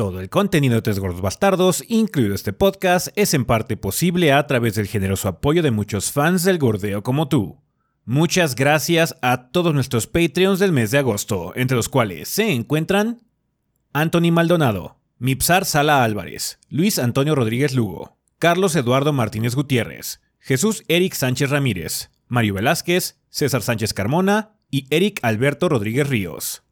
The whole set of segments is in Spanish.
Todo el contenido de Tres Gordos Bastardos, incluido este podcast, es en parte posible a través del generoso apoyo de muchos fans del gordeo como tú. Muchas gracias a todos nuestros Patreons del mes de agosto, entre los cuales se encuentran Anthony Maldonado, Mipsar Sala Álvarez, Luis Antonio Rodríguez Lugo, Carlos Eduardo Martínez Gutiérrez, Jesús Eric Sánchez Ramírez, Mario Velázquez, César Sánchez Carmona y Eric Alberto Rodríguez Ríos.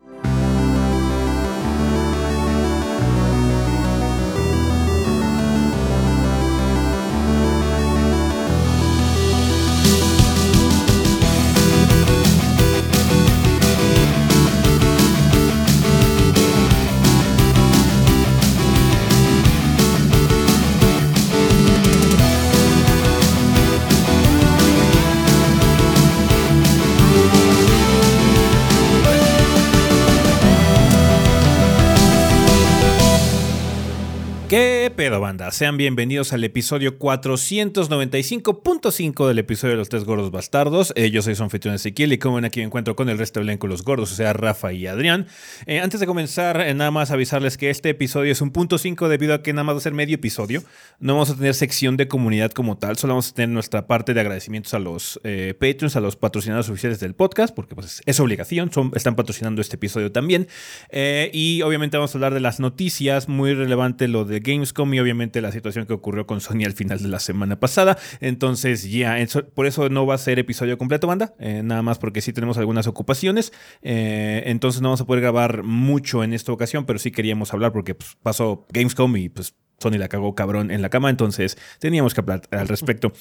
Pedo, banda? Sean bienvenidos al episodio 495.5 del episodio de los tres gordos bastardos. Eh, yo soy su Ezequiel y como ven aquí me encuentro con el resto del elenco los gordos, o sea, Rafa y Adrián. Eh, antes de comenzar, eh, nada más avisarles que este episodio es un punto 5 debido a que nada más va a ser medio episodio. No vamos a tener sección de comunidad como tal, solo vamos a tener nuestra parte de agradecimientos a los Patreons, a los patrocinadores oficiales del podcast, porque pues es obligación, están patrocinando este episodio también. y obviamente vamos a hablar de las noticias, muy relevante lo de Gamescom y obviamente la situación que ocurrió con Sony al final de la semana pasada. Entonces, ya, por eso no va a ser episodio completo, banda. Eh, nada más porque sí tenemos algunas ocupaciones. Eh, entonces no vamos a poder grabar mucho en esta ocasión, pero sí queríamos hablar porque pues, pasó Gamescom y pues Sony la cagó cabrón en la cama, entonces teníamos que hablar al respecto.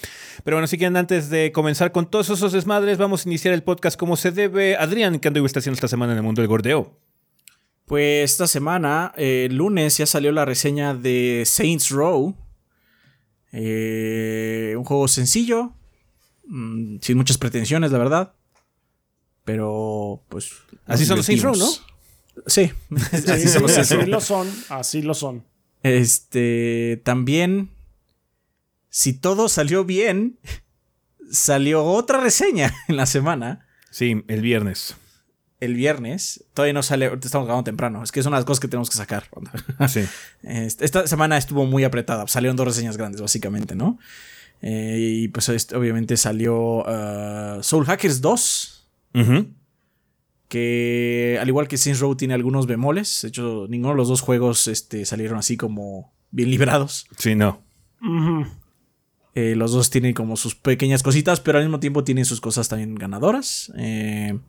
Pero bueno, si quieren, antes de comenzar con todos esos desmadres, vamos a iniciar el podcast como se debe. Adrián, ¿qué ando está haciendo esta semana en el mundo del gordeo? Pues esta semana, el lunes, ya salió la reseña de Saints Row. Eh, un juego sencillo, mm, sin muchas pretensiones, la verdad. Pero, pues. Así son los Saints Row, ¿no? Sí, así, son los así lo son, así lo son. Este, también, si todo salió bien, salió otra reseña en la semana. Sí, el viernes el viernes. Todavía no sale, estamos grabando temprano. Es que son las cosas que tenemos que sacar. Sí. Este, esta semana estuvo muy apretada. Salieron dos reseñas grandes, básicamente, ¿no? Eh, y pues obviamente salió uh, Soul Hackers 2. Que al igual que Saints Row tiene algunos bemoles. De hecho, ninguno de los dos juegos este, salieron así como bien librados. Sí, no. Eh, los dos tienen como sus pequeñas cositas, pero al mismo tiempo tienen sus cosas también ganadoras. Eh,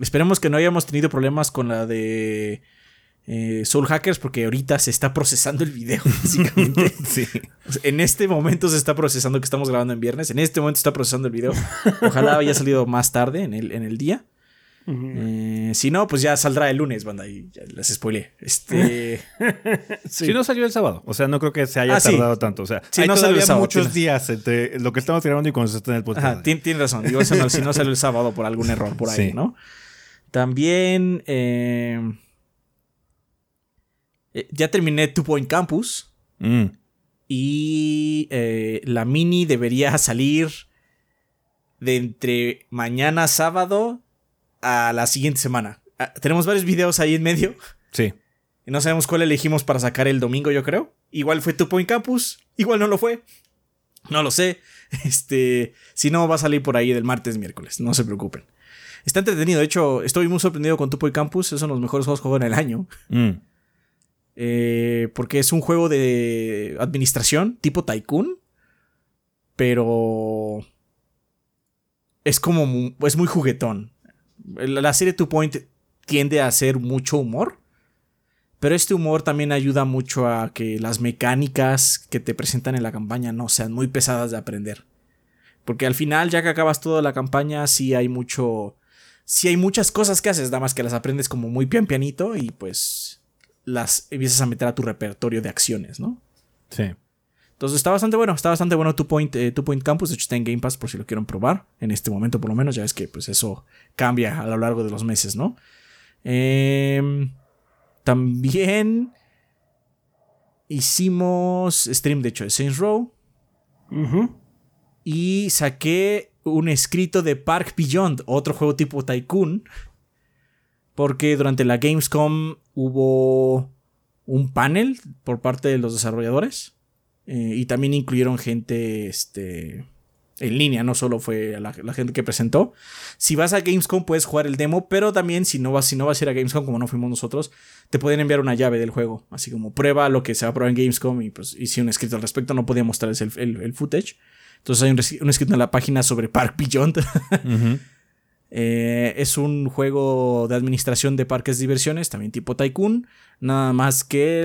Esperemos que no hayamos tenido problemas con la de eh, Soul Hackers porque ahorita se está procesando el video, básicamente. sí. En este momento se está procesando que estamos grabando en viernes. En este momento está procesando el video. Ojalá haya salido más tarde en el, en el día. Eh, si no, pues ya saldrá el lunes, banda, y ya les spoilé. Este. Si no salió el sábado, o sea, no creo que se haya ah, tardado tanto. O sea, si no salió muchos días entre lo que estamos grabando y cuando se está en el podcast. Tienes razón. si no salió el sábado por algún error por ahí, ¿no? También eh, eh, ya terminé Two Point Campus. Mm. Y eh, la mini debería salir de entre mañana sábado a la siguiente semana. Ah, tenemos varios videos ahí en medio. Sí. Y no sabemos cuál elegimos para sacar el domingo, yo creo. Igual fue Two Point Campus, igual no lo fue. No lo sé. Este, si no, va a salir por ahí del martes, miércoles. No se preocupen. Está entretenido. De hecho, estoy muy sorprendido con Tupo y Campus. Es uno de los mejores juegos que juego en el año. Mm. Eh, porque es un juego de administración tipo Tycoon. Pero. Es como. Es muy juguetón. La serie Two Point tiende a hacer mucho humor. Pero este humor también ayuda mucho a que las mecánicas que te presentan en la campaña no sean muy pesadas de aprender. Porque al final, ya que acabas toda la campaña, sí hay mucho si hay muchas cosas que haces, nada más que las aprendes como muy pian pianito y pues las empiezas a meter a tu repertorio de acciones, ¿no? Sí. Entonces está bastante bueno, está bastante bueno tu Point, eh, Point Campus, de hecho está en Game Pass por si lo quieren probar, en este momento por lo menos, ya ves que pues eso cambia a lo largo de los meses, ¿no? Em, también hicimos stream, de hecho, de Saints Row. Y saqué un escrito de Park Beyond, otro juego tipo Tycoon. Porque durante la Gamescom hubo un panel por parte de los desarrolladores. eh, y también incluyeron gente este, en línea, no solo fue la, la gente que presentó. Si vas a Gamescom puedes jugar el demo, pero también si no vas, si no vas a ir a Gamescom, como no fuimos nosotros, te pueden enviar una llave del juego. Así como prueba lo que se va a probar en Gamescom y pues hice un escrito al respecto, no podía mostrarles el, el- el footage. Entonces hay un, escrito en la página sobre Park Beyond. Eh, es un juego de administración de parques de diversiones, también tipo Tycoon. Nada más que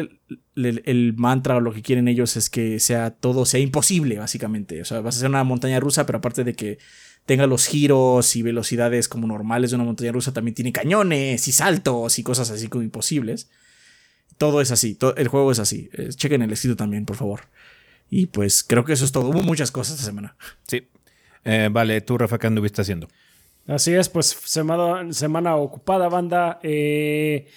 el, el mantra o lo que quieren ellos es que sea todo sea imposible, básicamente. O sea, vas a hacer una montaña rusa, pero aparte de que tenga los giros y velocidades como normales de una montaña rusa, también tiene cañones y saltos y cosas así como imposibles. Todo es así, el juego es así. Eh, chequen el estilo también, por favor. Y pues creo que eso es todo. Hubo muchas cosas esta semana. Sí. Eh, vale, tú, Rafa, ¿qué anduviste haciendo? Así es, pues semana, semana ocupada, banda. Eh,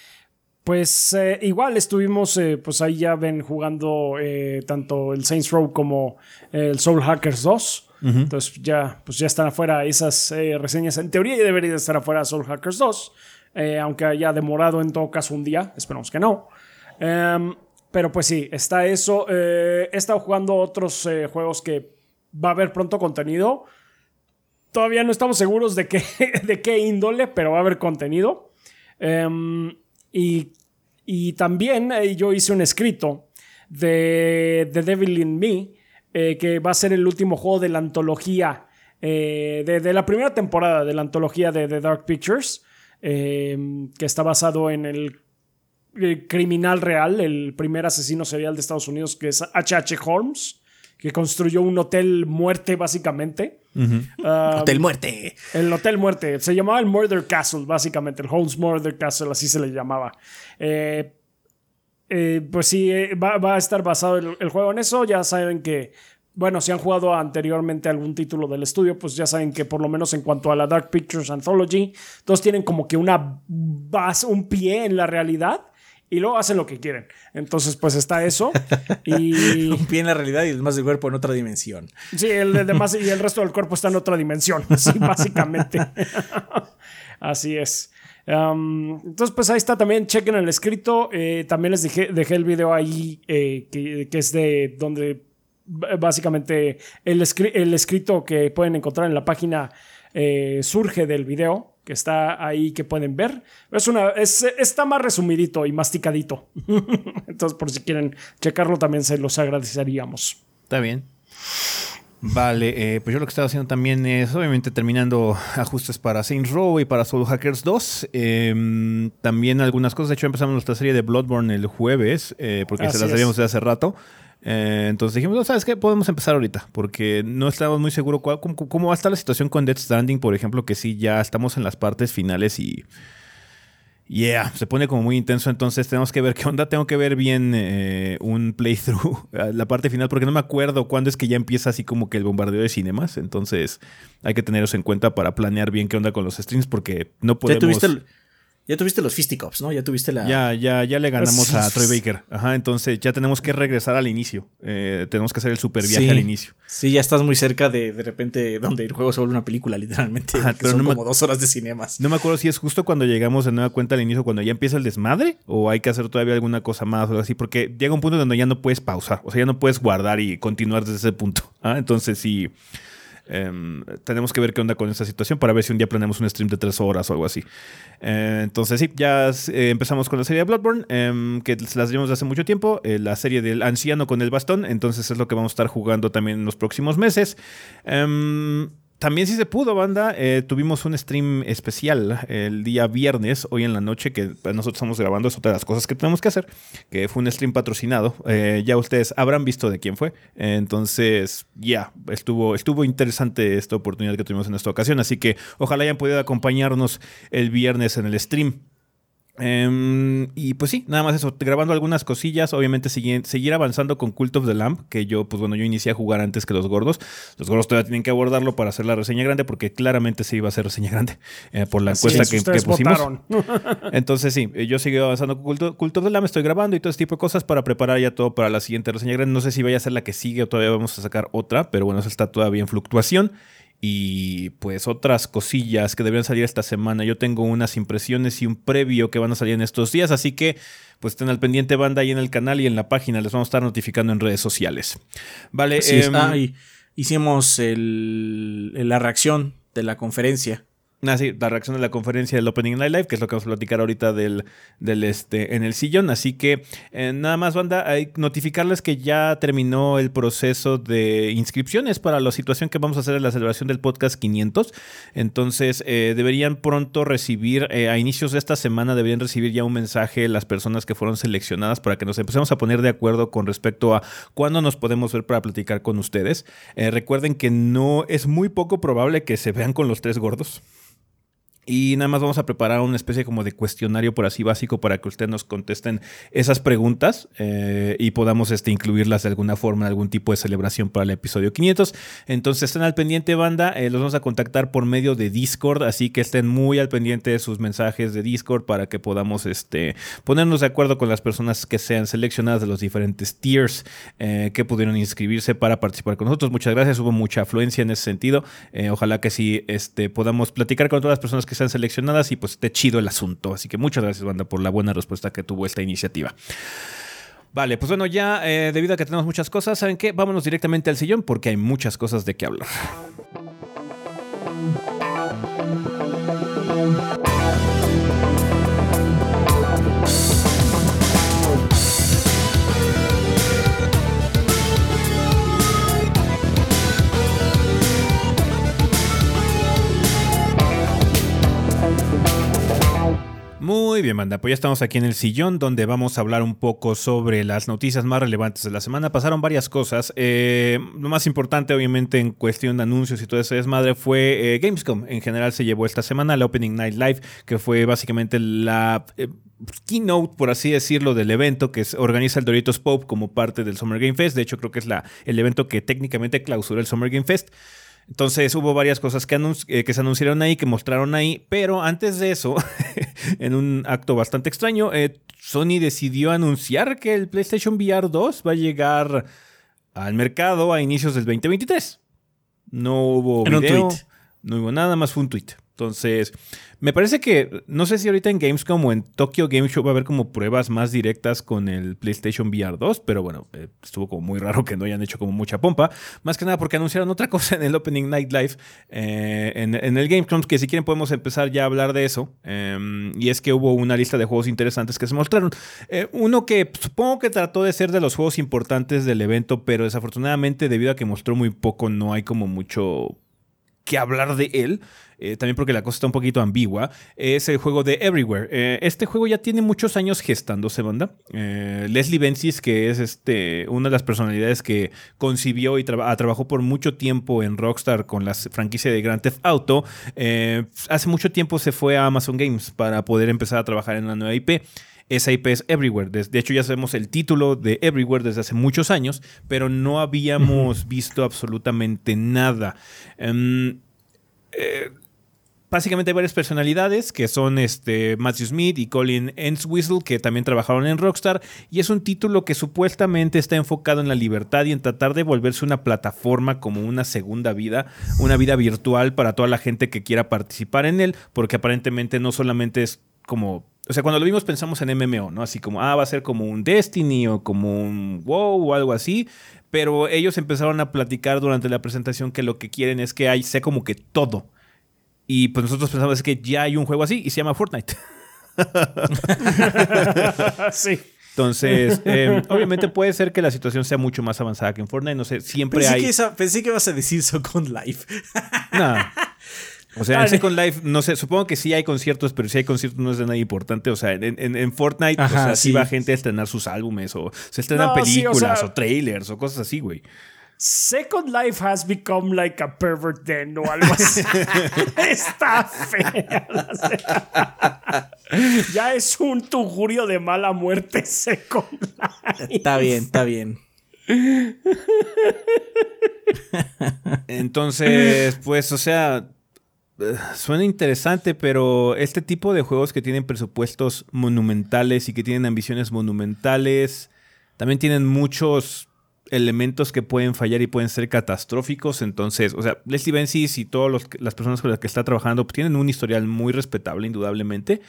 pues eh, igual estuvimos, eh, pues ahí ya ven jugando eh, tanto el Saints Row como el Soul Hackers 2. Entonces ya, pues ya están afuera esas eh, reseñas. En teoría ya debería de estar afuera Soul Hackers 2, eh, aunque haya demorado en todo caso un día. Esperemos que no. Em, pero pues sí, está eso. Eh, he estado jugando otros eh, juegos que va a haber pronto contenido. Todavía no estamos seguros de qué, de qué índole, pero va a haber contenido. Em, y, y también eh, yo hice un escrito de The Devil in Me, que va a ser el último juego de la antología, de, de la primera temporada de la antología de The Dark Pictures, em, que está basado en el eh, criminal real, el primer asesino serial de Estados Unidos, que es H.H. Holmes, que construyó un hotel muerte básicamente. Ah, Hotel Muerte. el Hotel Muerte. Se llamaba el Murder Castle, básicamente. El Holmes Murder Castle, así se le llamaba. Eh, eh, pues sí, eh, va, va a estar basado el, el juego en eso. Ya saben que, bueno, si han jugado anteriormente algún título del estudio, pues ya saben que por lo menos en cuanto a la Dark Pictures Anthology, todos tienen como que una base, un pie en la realidad. Y luego hacen lo que quieren. Entonces, pues está eso. Y. Un pie en la realidad y el demás del cuerpo en otra dimensión. Sí, el de demás y el resto del cuerpo está en otra dimensión, sí, básicamente. Así es. Um, entonces, pues ahí está también, chequen el escrito. Eh, también les dejé, dejé el video ahí, eh, que, que es de donde básicamente el, escri- el escrito que pueden encontrar en la página eh, surge del video, que está ahí que pueden ver. Es una, es- está más resumidito y masticadito. entonces, por si quieren checarlo, también se los agradeceríamos. Está bien. Vale, eh, pues yo lo que estaba haciendo también es, obviamente, terminando ajustes para Saints Row y para Soul Hackers 2. Eh, también algunas cosas. De hecho, empezamos nuestra serie de Bloodborne el jueves, eh, porque Así se las es. sabíamos de hace rato. Eh, entonces dijimos, no, ¿sabes qué? Podemos empezar ahorita, porque no estábamos muy seguros cómo, cómo va a estar la situación con Death Stranding, por ejemplo, que sí, ya estamos en las partes finales y... Yeah, se pone como muy intenso, entonces tenemos que ver qué onda. Tengo que ver bien eh, un playthrough, la parte final, porque no me acuerdo cuándo es que ya empieza así como que el bombardeo de cinemas. Entonces hay que tener eso en cuenta para planear bien qué onda con los streams, porque no Ya podemos. tuviste, ya tuviste los fisticuffs, ¿no? Ya tuviste la. Ya, ya, ya le ganamos a Troy Baker. Ajá, entonces ya tenemos que regresar al inicio. Eh, tenemos que hacer el super viaje Sí. al inicio. Sí, ya estás muy cerca de de repente donde el juego se vuelve una película, literalmente. Ajá, que pero son no como dos horas de cinemas. No me acuerdo si es justo cuando llegamos de nueva cuenta al inicio, cuando ya empieza el desmadre, o hay que hacer todavía alguna cosa más o algo así, porque llega un punto donde ya no puedes pausar, o sea, ya no puedes guardar y continuar desde ese punto. ¿ah? Entonces sí, em, tenemos que ver qué onda con esa situación para ver si un día planeamos un stream de tres horas o algo así. Eh, entonces sí, ya eh, empezamos con la serie de Bloodborne, em, que las vimos de hace mucho tiempo, eh, la serie del anciano con el bastón, entonces es lo que vamos a estar jugando también en los próximos meses. Em, también si se pudo, banda, eh, tuvimos un stream especial el día viernes, hoy en la noche, que pues, nosotros estamos grabando, es otra de las cosas que tenemos que hacer, que fue un stream patrocinado. Eh, ya ustedes habrán visto de quién fue. Entonces, ya, estuvo, estuvo interesante esta oportunidad que tuvimos en esta ocasión, así que ojalá hayan podido acompañarnos el viernes en el stream. Em, y pues sí, nada más eso, grabando algunas cosillas, obviamente seguir, seguir avanzando con Cult of the Lamp, que yo, pues bueno, yo inicié a jugar antes que los gordos. Los gordos todavía tienen que abordarlo para hacer la reseña grande, porque claramente se iba a hacer reseña grande eh, por la encuesta es, que, pusimos. votaron. Entonces sí, eh, yo sigo avanzando con Cult, Cult of the Lamb, estoy grabando y todo ese tipo de cosas para preparar ya todo para la siguiente reseña grande. No sé si vaya a ser la que sigue o todavía vamos a sacar otra, pero bueno, eso está todavía en fluctuación. Y pues otras cosillas que deberían salir esta semana. Yo tengo unas impresiones y un previo que van a salir en estos días, así que pues estén al pendiente banda ahí en el canal y en la página, les vamos a estar notificando en redes sociales. Vale, eh, hicimos la reacción de la conferencia. Ah, sí, la reacción de la conferencia del Opening Night Live, que es lo que vamos a platicar ahorita del, del este, en el sillón. Así que eh, nada más, banda, hay notificarles que ya terminó el proceso de inscripciones para la situación que vamos a hacer en la celebración del podcast 500. Entonces, eh, deberían pronto recibir, eh, a inicios de esta semana, deberían recibir ya un mensaje las personas que fueron seleccionadas para que nos empecemos a poner de acuerdo con respecto a cuándo nos podemos ver para platicar con ustedes. recuerden que no es muy poco probable que se vean con los tres gordos. Y nada más vamos a preparar una especie como de cuestionario por así básico para que ustedes nos contesten esas preguntas eh, y podamos este, incluirlas de alguna forma en algún tipo de celebración para el episodio 500. Entonces estén al pendiente banda, eh, los vamos a contactar por medio de Discord, así que estén muy al pendiente de sus mensajes de Discord para que podamos este, ponernos de acuerdo con las personas que sean seleccionadas de los diferentes tiers eh, que pudieron inscribirse para participar con nosotros. Muchas gracias, hubo mucha afluencia en ese sentido. ojalá que sí este, podamos platicar con todas las personas que que sean seleccionadas y pues esté chido el asunto. Así que muchas gracias, banda, por la buena respuesta que tuvo esta iniciativa. Vale, pues bueno, ya eh, debido a que tenemos muchas cosas, ¿saben qué? Vámonos directamente al sillón porque hay muchas cosas de qué hablar. Muy bien, banda. Pues ya estamos aquí en el sillón donde vamos a hablar un poco sobre las noticias más relevantes de la semana. Pasaron varias cosas. Eh, lo más importante, obviamente, en cuestión de anuncios y todo ese desmadre fue eh, Gamescom. En general se llevó esta semana la Opening Night Live, que fue básicamente la... Eh, keynote, por así decirlo, del evento que organiza el Doritos Pop como parte del Summer Game Fest. De hecho, creo que es la, el evento que técnicamente clausura el Summer Game Fest. Entonces hubo varias cosas que, eh, que, se anunciaron ahí, que mostraron ahí, pero antes de eso, en un acto bastante extraño, eh, Sony decidió anunciar que el PlayStation VR 2 va a llegar al mercado a inicios del 2023. No hubo video, no hubo nada más, fue un tweet. Entonces, me parece que, no sé si ahorita en Gamescom o en Tokyo Game Show va a haber como pruebas más directas con el PlayStation VR 2, pero bueno, eh, estuvo como muy raro que no hayan hecho como mucha pompa. Más que nada porque anunciaron otra cosa en el Opening Night Live, eh, en, el Gamescom, que si quieren podemos empezar ya a hablar de eso. Em, y es que hubo una lista de juegos interesantes que se mostraron. Eh, uno que supongo que trató de ser de los juegos importantes del evento, pero desafortunadamente debido a que mostró muy poco, no hay como mucho que hablar de él. Eh, también porque la cosa está un poquito ambigua, es el juego de Everywhere. Eh, este juego ya tiene muchos años gestándose, banda. Eh, Leslie Benzies, que es este, una de las personalidades que concibió y trabajó por mucho tiempo en Rockstar con la franquicia de Grand Theft Auto, hace mucho tiempo se fue a Amazon Games para poder empezar a trabajar en la nueva IP esa IP es Everywhere. De hecho, ya sabemos el título de Everywhere desde hace muchos años, pero no habíamos visto absolutamente nada. Em, básicamente hay varias personalidades que son este, Matthew Smith y Colin Entwistle que también trabajaron en Rockstar y es un título que supuestamente está enfocado en la libertad y en tratar de volverse una plataforma como una segunda vida, una vida virtual para toda la gente que quiera participar en él, porque aparentemente no solamente es como o sea, cuando lo vimos pensamos en MMO, ¿no? Así como, ah, va a ser como un Destiny o como un WoW o algo así. Pero ellos empezaron a platicar durante la presentación que lo que quieren es que hay, sea como que todo. Y pues nosotros pensamos que ya hay un juego así y se llama Fortnite. sí. Entonces, em, obviamente puede ser que la situación sea mucho más avanzada que en Fortnite. No sé, siempre hay. Que pensé que ibas a decir Second Life. no. O sea, en Second Life, no sé, supongo que sí hay conciertos, pero si hay conciertos no es de nada importante. O sea, en, Fortnite, o sea, sí. va gente a estrenar sus álbumes, o se estrenan películas, o trailers, o cosas así, güey. Second Life has become like a pervert den o algo así. Está fea. ya es un tujurio de mala muerte Second Life. Está bien, está bien. Entonces, pues, o sea, suena interesante, pero este tipo de juegos que tienen presupuestos monumentales y que tienen ambiciones monumentales, también tienen muchos elementos que pueden fallar y pueden ser catastróficos. Entonces, o sea, Leslie Benzies y todas las personas con las que está trabajando pues, tienen un historial muy respetable, indudablemente.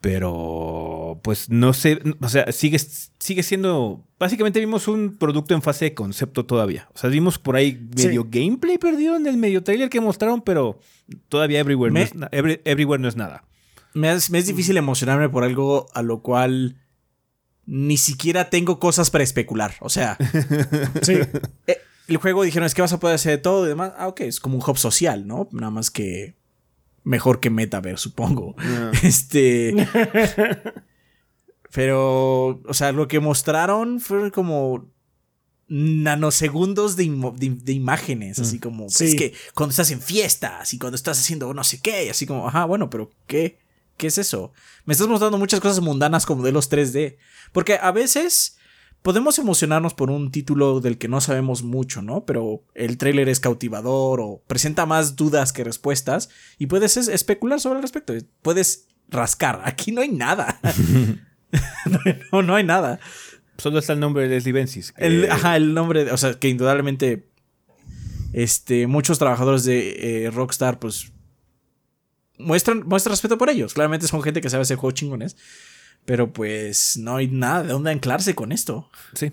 Pero, pues no sé, o sea, sigue, sigue siendo. Básicamente vimos un producto en fase de concepto todavía. O sea, vimos por ahí medio gameplay perdido en el medio trailer que mostraron, pero todavía Everywhere, no, es, everywhere no es nada. Me es, me es difícil emocionarme por algo a lo cual ni siquiera tengo cosas para especular. O sea, sí. Eh, el juego dijeron es que vas a poder hacer de todo y demás. Ah, ok, es como un hub social, ¿no? Nada más que mejor que Metaverse, supongo. Ah. Este. pero, o sea, lo que mostraron fue como nanosegundos de, de, imágenes, así mm. como, sí. es que cuando estás en fiestas y cuando estás haciendo no sé qué, así como, ajá, bueno, pero ¿qué? ¿Qué es eso? Me estás mostrando muchas cosas mundanas como de los 3D. Porque a veces podemos emocionarnos por un título del que no sabemos mucho, ¿no? Pero el tráiler es cautivador o presenta más dudas que respuestas y puedes especular sobre el respecto. Puedes rascar. Aquí no hay nada. no, no, hay nada. Solo está el nombre de Leslie Benzies. El, ajá, el nombre, o sea, que indudablemente este, muchos trabajadores de eh, Rockstar, pues muestran, muestran respeto por ellos. Claramente son gente que sabe hacer juegos chingones. Pero pues no hay nada de dónde anclarse con esto. Sí.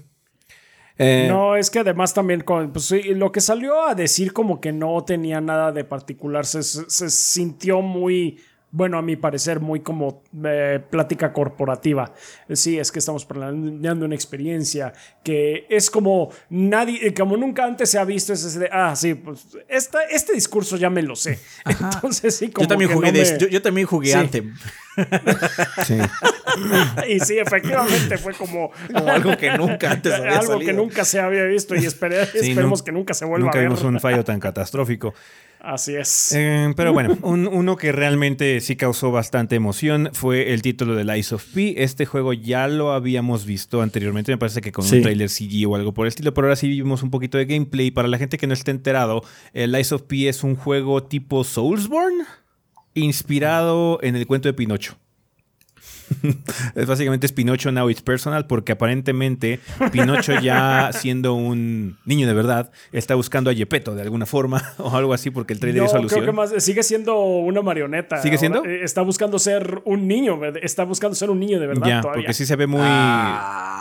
Eh, no, es que además también con, pues, lo que salió a decir como que no tenía nada de particular se, se sintió muy bueno, a mi parecer, muy como eh, plática corporativa. Sí, es que estamos planeando una experiencia que es como nadie, eh, como nunca antes se ha visto, es de, ah, sí, pues este discurso ya me lo sé. Entonces, sí, como yo también jugué, yo, también jugué antes. Sí. y sí, efectivamente fue como, algo que nunca antes había Algo que nunca se había visto y esperemos que nunca se vuelva a ver. Nunca vimos un fallo tan catastrófico. Así es. Eh, pero bueno, uno que realmente sí causó bastante emoción fue el título de Lies of P. Este juego ya lo habíamos visto anteriormente, me parece que con un trailer CG o algo por el estilo, pero ahora sí vimos un poquito de gameplay. Para la gente que no esté enterado, el Lies of P es un juego tipo Soulsborne, inspirado en el cuento de Pinocho. es básicamente es Pinocho Now It's Personal porque aparentemente Pinocho ya siendo un niño de verdad está buscando a Yepeto de alguna forma o algo así porque el trailer es alusión. Creo que más sigue siendo una marioneta. ¿Sigue siendo? Eh, está buscando ser un niño, está buscando ser un niño de verdad ya, porque sí se ve muy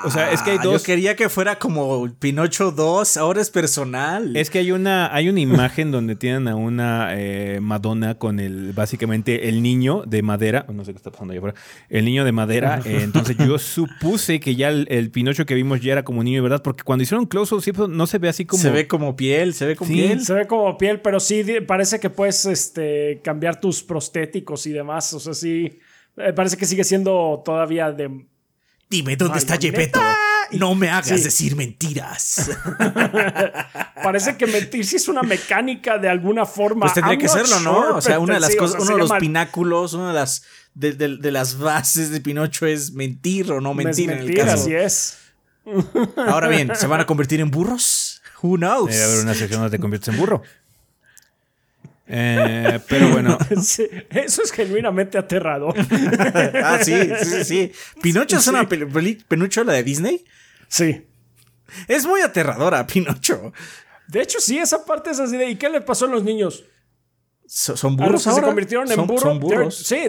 o sea, es que hay ah, dos Yo quería que fuera como Pinocho 2, ahora es personal. Es que hay una hay una imagen donde tienen a una eh, Madonna con el básicamente el niño de madera, no sé qué está pasando allá afuera. El niño de madera. Eh, entonces yo supuse que ya el, Pinocho que vimos ya era como niño, ¿verdad? Porque cuando hicieron close up no se ve así como. Se ve como piel, se ve como piel. Se ve como piel, pero sí parece que puedes este, cambiar tus prostéticos y demás. O sea, sí. Eh, parece que sigue siendo todavía de. Dime dónde está Gepetto. No me hagas decir mentiras. Parece que mentir sí es una mecánica de alguna forma. Pues tendría que serlo, ¿no? O sea, una de las cosas, uno de los pináculos, una de las de, las bases de Pinocho es mentir o no mentir, en el caso. Así es. Ahora bien, ¿se van a convertir en burros? Who knows? Debe haber una sección donde te conviertes en burro. Eh, pero bueno. eso es genuinamente aterrador. ah, sí, sí, sí. ¿Pinocho es una Pinocho la de Disney? Sí. Es muy aterradora, Pinocho. De hecho, sí, esa parte es así de ¿y qué le pasó a los niños? ¿Son burros ahora? se convirtieron en burros? Son burros. Sí,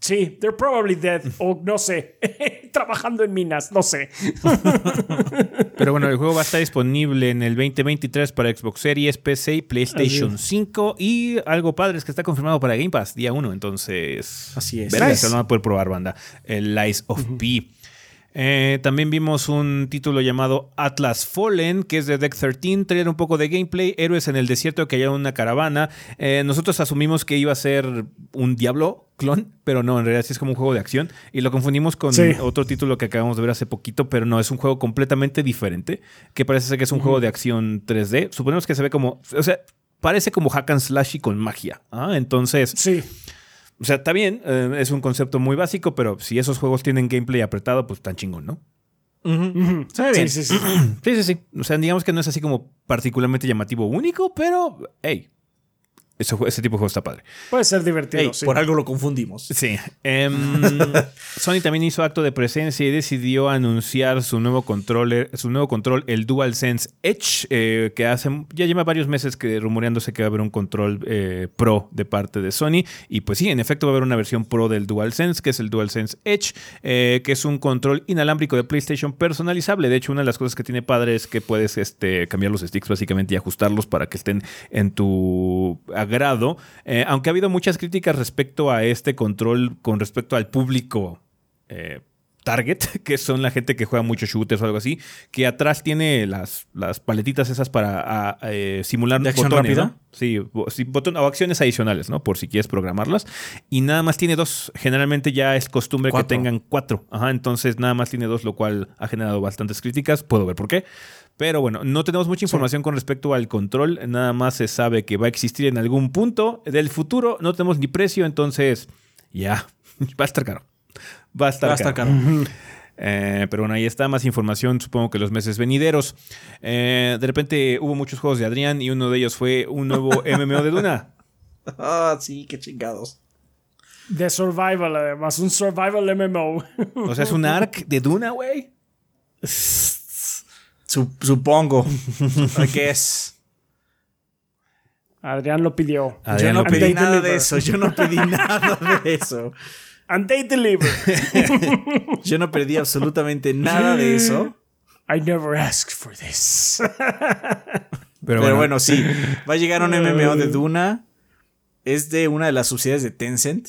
Sí, they're probably dead. O no sé. Trabajando en minas, no sé. Pero bueno, el juego va a estar disponible en el 2023 para Xbox Series, PC y PlayStation 5. Y algo padre es que está confirmado para Game Pass día 1. Entonces. Así es. Verás, no va a poder probar, banda. El Lies of P. Eh, también vimos un título llamado Atlas Fallen, que es de Deck 13. Traer un poco de gameplay. Héroes en el desierto que hay una caravana. Eh, nosotros asumimos que iba a ser un Diablo clon, pero no, en realidad sí es como un juego de acción. Y lo confundimos con otro título que acabamos de ver hace poquito, pero no, es un juego completamente diferente. Que parece ser que es un juego de acción 3D. Suponemos que se ve como. O sea, parece como hack and slash y con magia. ¿ah? Entonces. Sí. O sea, está bien, eh, es un concepto muy básico, pero si esos juegos tienen gameplay apretado, pues tan chingón, ¿no? Sí, sí, sí. sí, sí, sí. O sea, digamos que no es así como particularmente llamativo único, pero, hey, ese, ese tipo de juego está padre. Puede ser divertido. Ey, sí. Por algo lo confundimos. Sí. Em, Sony también hizo acto de presencia y decidió anunciar su nuevo controller, su nuevo control, el DualSense Edge, eh, que hace ya lleva varios meses que rumoreándose que va a haber un control eh, Pro de parte de Sony. Y pues sí, en efecto va a haber una versión Pro del DualSense, que es el DualSense Edge, eh, que es un control inalámbrico de PlayStation personalizable. De hecho, una de las cosas que tiene padre es que puedes este, cambiar los sticks básicamente y ajustarlos para que estén en tu agrado. Eh, aunque ha habido muchas críticas respecto a este control con respecto al público eh, target, que son la gente que juega muchos shooters o algo así, que atrás tiene las, las paletitas esas para a- eh, simular ¿De botones, rápida? ¿no? Sí, bo- sí, botón- o acciones adicionales, ¿no? Por si quieres programarlas. Y nada más tiene dos. Generalmente ya es costumbre Cuatro. que tengan cuatro. Ajá, entonces nada más tiene dos, lo cual ha generado bastantes críticas. Puedo ver por qué. Pero bueno, no tenemos mucha información con respecto al control. Nada más se sabe que va a existir en algún punto del futuro. No tenemos ni precio, entonces ya, va a estar caro. Va a estar Va a estar caro. caro. Eh, pero bueno, ahí está más información, supongo que los meses venideros. Eh, de repente hubo muchos juegos de Adrián y uno de ellos fue un nuevo MMO de Duna. Ah, sí, qué chingados. De survival, además. Un survival MMO. O sea, es un arc de Duna, güey. Su- supongo. I guess. Adrián lo pidió. Adrián yo no lo pedí pidió. nada de eso. Yo no pedí nada de eso. And they deliver. Yo no pedí absolutamente nada de eso. I never asked for this. Pero, bueno. sí. Va a llegar un MMO de Duna. Es de una de las subsidiarias de Tencent.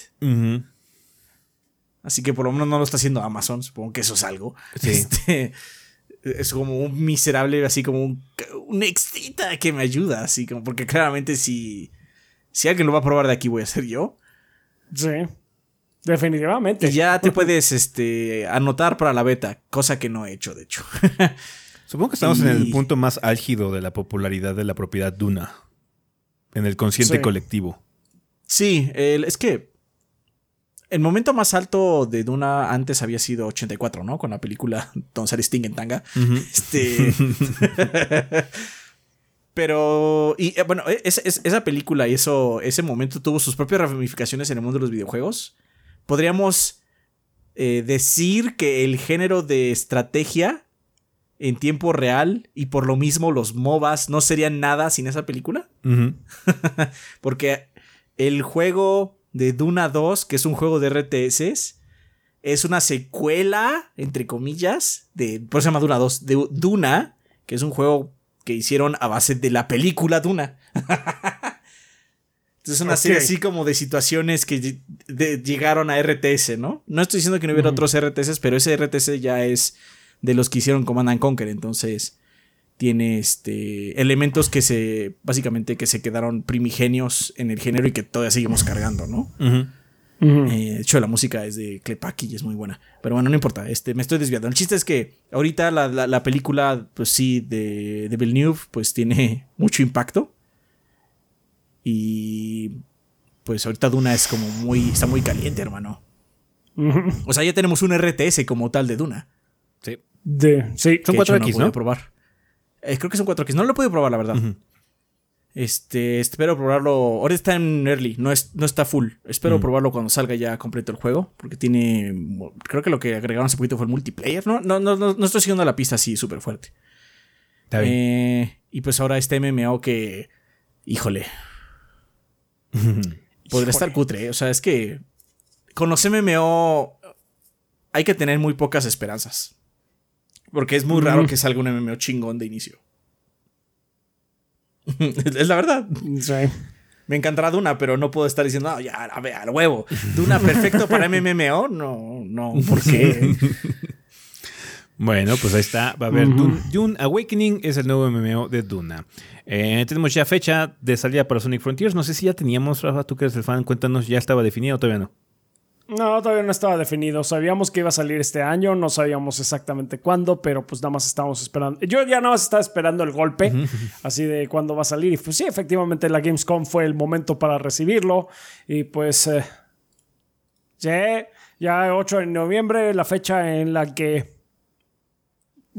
Así que por lo menos no lo está haciendo Amazon. Supongo que eso es algo. Sí. Este, es como un miserable, así como un, un extrita que me ayuda. Así como, porque claramente si, si alguien lo va a probar de aquí voy a ser yo. sí. Definitivamente. Y ya te puedes este, anotar para la beta, cosa que no he hecho, de hecho. Supongo que estamos en el punto más álgido de la popularidad de la propiedad Duna. En el consciente Sí. colectivo. sí, el- es que el momento más alto de Duna antes había sido 84, ¿no? Con la película Don Sting en tanga. Este. Pero. Y eh, bueno, es- es- esa película y eso, ese momento tuvo sus propias ramificaciones en el mundo de los videojuegos. Podríamos eh, decir que el género de estrategia en tiempo real y por lo mismo los MOBAs no serían nada sin esa película. Porque el juego de Duna 2, que es un juego de RTS, es una secuela, entre comillas, de. Por eso se llama Duna 2, de Duna, que es un juego que hicieron a base de la película Duna. Es una serie así como de situaciones que de- llegaron a RTS, ¿no? No estoy diciendo que no hubiera otros RTS, pero ese RTS ya es de los que hicieron Command and Conquer, entonces tiene este elementos que se básicamente que se quedaron primigenios en el género y que todavía seguimos cargando, ¿no? Eh, de hecho, la música es de Klepaki y es muy buena. Pero bueno, no importa. Este, me estoy desviando. El chiste es que ahorita la, la- la película, pues sí, de, de Villeneuve, pues tiene mucho impacto. Y pues ahorita Duna es como muy. está muy caliente, hermano. O sea, ya tenemos un RTS como tal de Duna. Sí. De, sí. Son que de hecho 4X, pude ¿no? probar. Eh, creo que son 4X. No lo he podido probar, la verdad. Este, espero probarlo. Ahora está en early, no, es, no está full. Espero Mm. probarlo cuando salga ya completo el juego. Porque tiene. Creo que lo que agregaron hace poquito fue el multiplayer. No, no, no, no, no estoy siguiendo la pista así súper fuerte. Está bien. Eh, y pues ahora este MMO que. Híjole. Podría estar cutre. ¿eh? O sea, es que. Con los MMO. Hay que tener muy pocas esperanzas. Porque es muy raro Mm. que salga un MMO chingón de inicio. es la verdad. Sí. Me encantará Duna, pero no puedo estar diciendo, no, ya, a ver, al huevo. Duna perfecto para MMO. No, no, ¿por qué? Bueno, pues ahí está. Va a haber. Dune, Dune Awakening, es el nuevo MMO de Duna. Eh, tenemos ya fecha de salida para Sonic Frontiers. No sé si ya teníamos, Rafa, tú que eres el fan, cuéntanos, ¿ya estaba definido o todavía no? No, todavía no estaba definido. Sabíamos que iba a salir este año, no sabíamos exactamente cuándo, pero pues nada más estábamos esperando. Yo ya nada más estaba esperando el golpe, así de cuándo va a salir. Y pues sí, efectivamente la Gamescom fue el momento para recibirlo. Y pues... eh, sí, ya 8 de noviembre, la fecha en la que...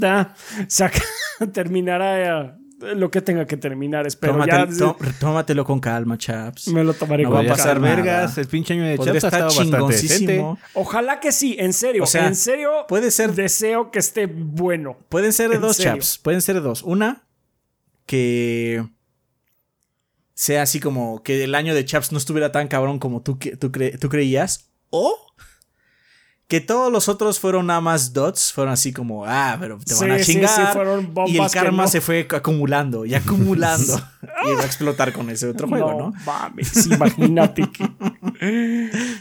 ya, se ac- terminará eh, lo que tenga que terminar, espero. Tómatelo, ya, tó- tómatelo con calma, chaps. me lo tomaré No con va a pasar calma. vergas. El pinche año de Podría Chaps ha estado bastante decente. chingoncísimo. Ojalá que sí, en serio. O sea, en serio, puede ser- deseo que esté bueno. Pueden ser de ¿En dos, serio? chaps. Pueden ser de dos. Una, que sea así como que el año de chaps no estuviera tan cabrón como tú, que- tú, cre- tú creías. O que todos los otros fueron nada más dots. Fueron así como, ah, pero te van Sí, a chingar. sí, y el karma no. se fue acumulando y acumulando. y va a explotar con ese otro juego, ¿no? mames, imagínate que.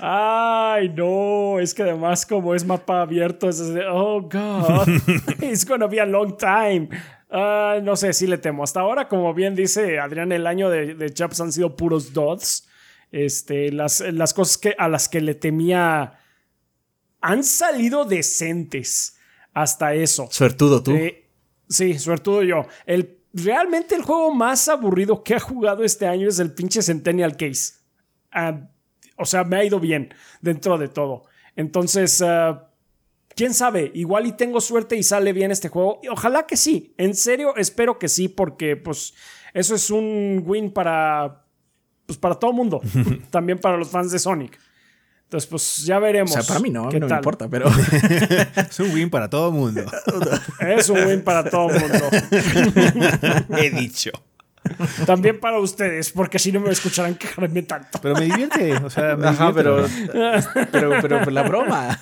Ay, no, es que además, como es mapa abierto, es de, oh god, it's gonna be a long time. No sé, sí le temo. Hasta ahora, como bien dice Adrián, el año de, de Chaps han sido puros dots. Este, las, las cosas que, a las que le temía han salido decentes. Hasta eso. Suertudo tú. Eh, sí, suertudo yo. El, realmente el juego más aburrido que ha jugado este año es el pinche Centennial Case. Ah, o sea, me ha ido bien dentro de todo. Entonces, ah, quién sabe, igual y tengo suerte y sale bien este juego. Y ojalá que sí. En serio, espero que sí, porque pues eso es un win para, pues, para todo el mundo. También para los fans de Sonic. Entonces, pues ya o veremos. sea, para mí no, a mí no me tal. importa, pero Es un win para todo el mundo. Es un win para todo el mundo. He dicho. También para ustedes, porque si no me escucharán quejarme tanto. Pero me divierte. O sea, me Ajá, pero, divierte. pero, pero, pero la broma.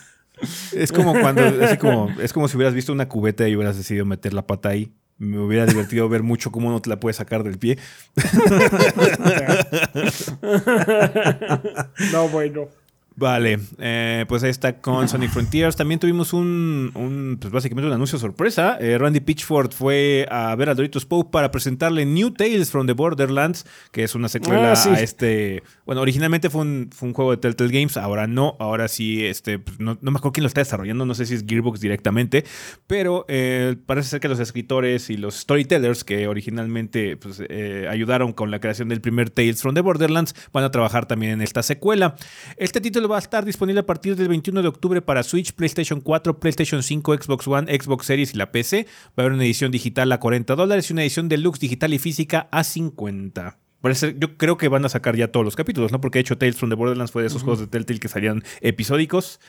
Es como cuando, así como, es como si hubieras visto una cubeta y hubieras decidido meter la pata ahí. Me hubiera divertido ver mucho cómo no te la puedes sacar del pie. No, bueno. Vale, eh, pues ahí está con Sonic Frontiers. También tuvimos un, un, pues básicamente un anuncio sorpresa. Eh, Randy Pitchford fue a ver a Doritos Pope para presentarle New Tales from the Borderlands, que es una secuela Ah, sí. a este. Bueno, originalmente fue un, fue un juego de Telltale Games, ahora no. Ahora sí, este, pues, no, no me acuerdo quién lo está desarrollando, no sé si es Gearbox directamente, pero eh, parece ser que los escritores y los storytellers que originalmente pues, eh, ayudaron con la creación del primer Tales from the Borderlands van a trabajar también en esta secuela. Este título va a estar disponible a partir del 21 de octubre para Switch, PlayStation 4, PlayStation 5, Xbox One, Xbox Series y la PC. Va a haber una edición digital a 40 dólares y una edición deluxe digital y física a 50. Parece, yo creo que van a sacar ya todos los capítulos, ¿no? Porque de hecho Tales from the Borderlands fue de esos juegos de Telltale que salían episódicos.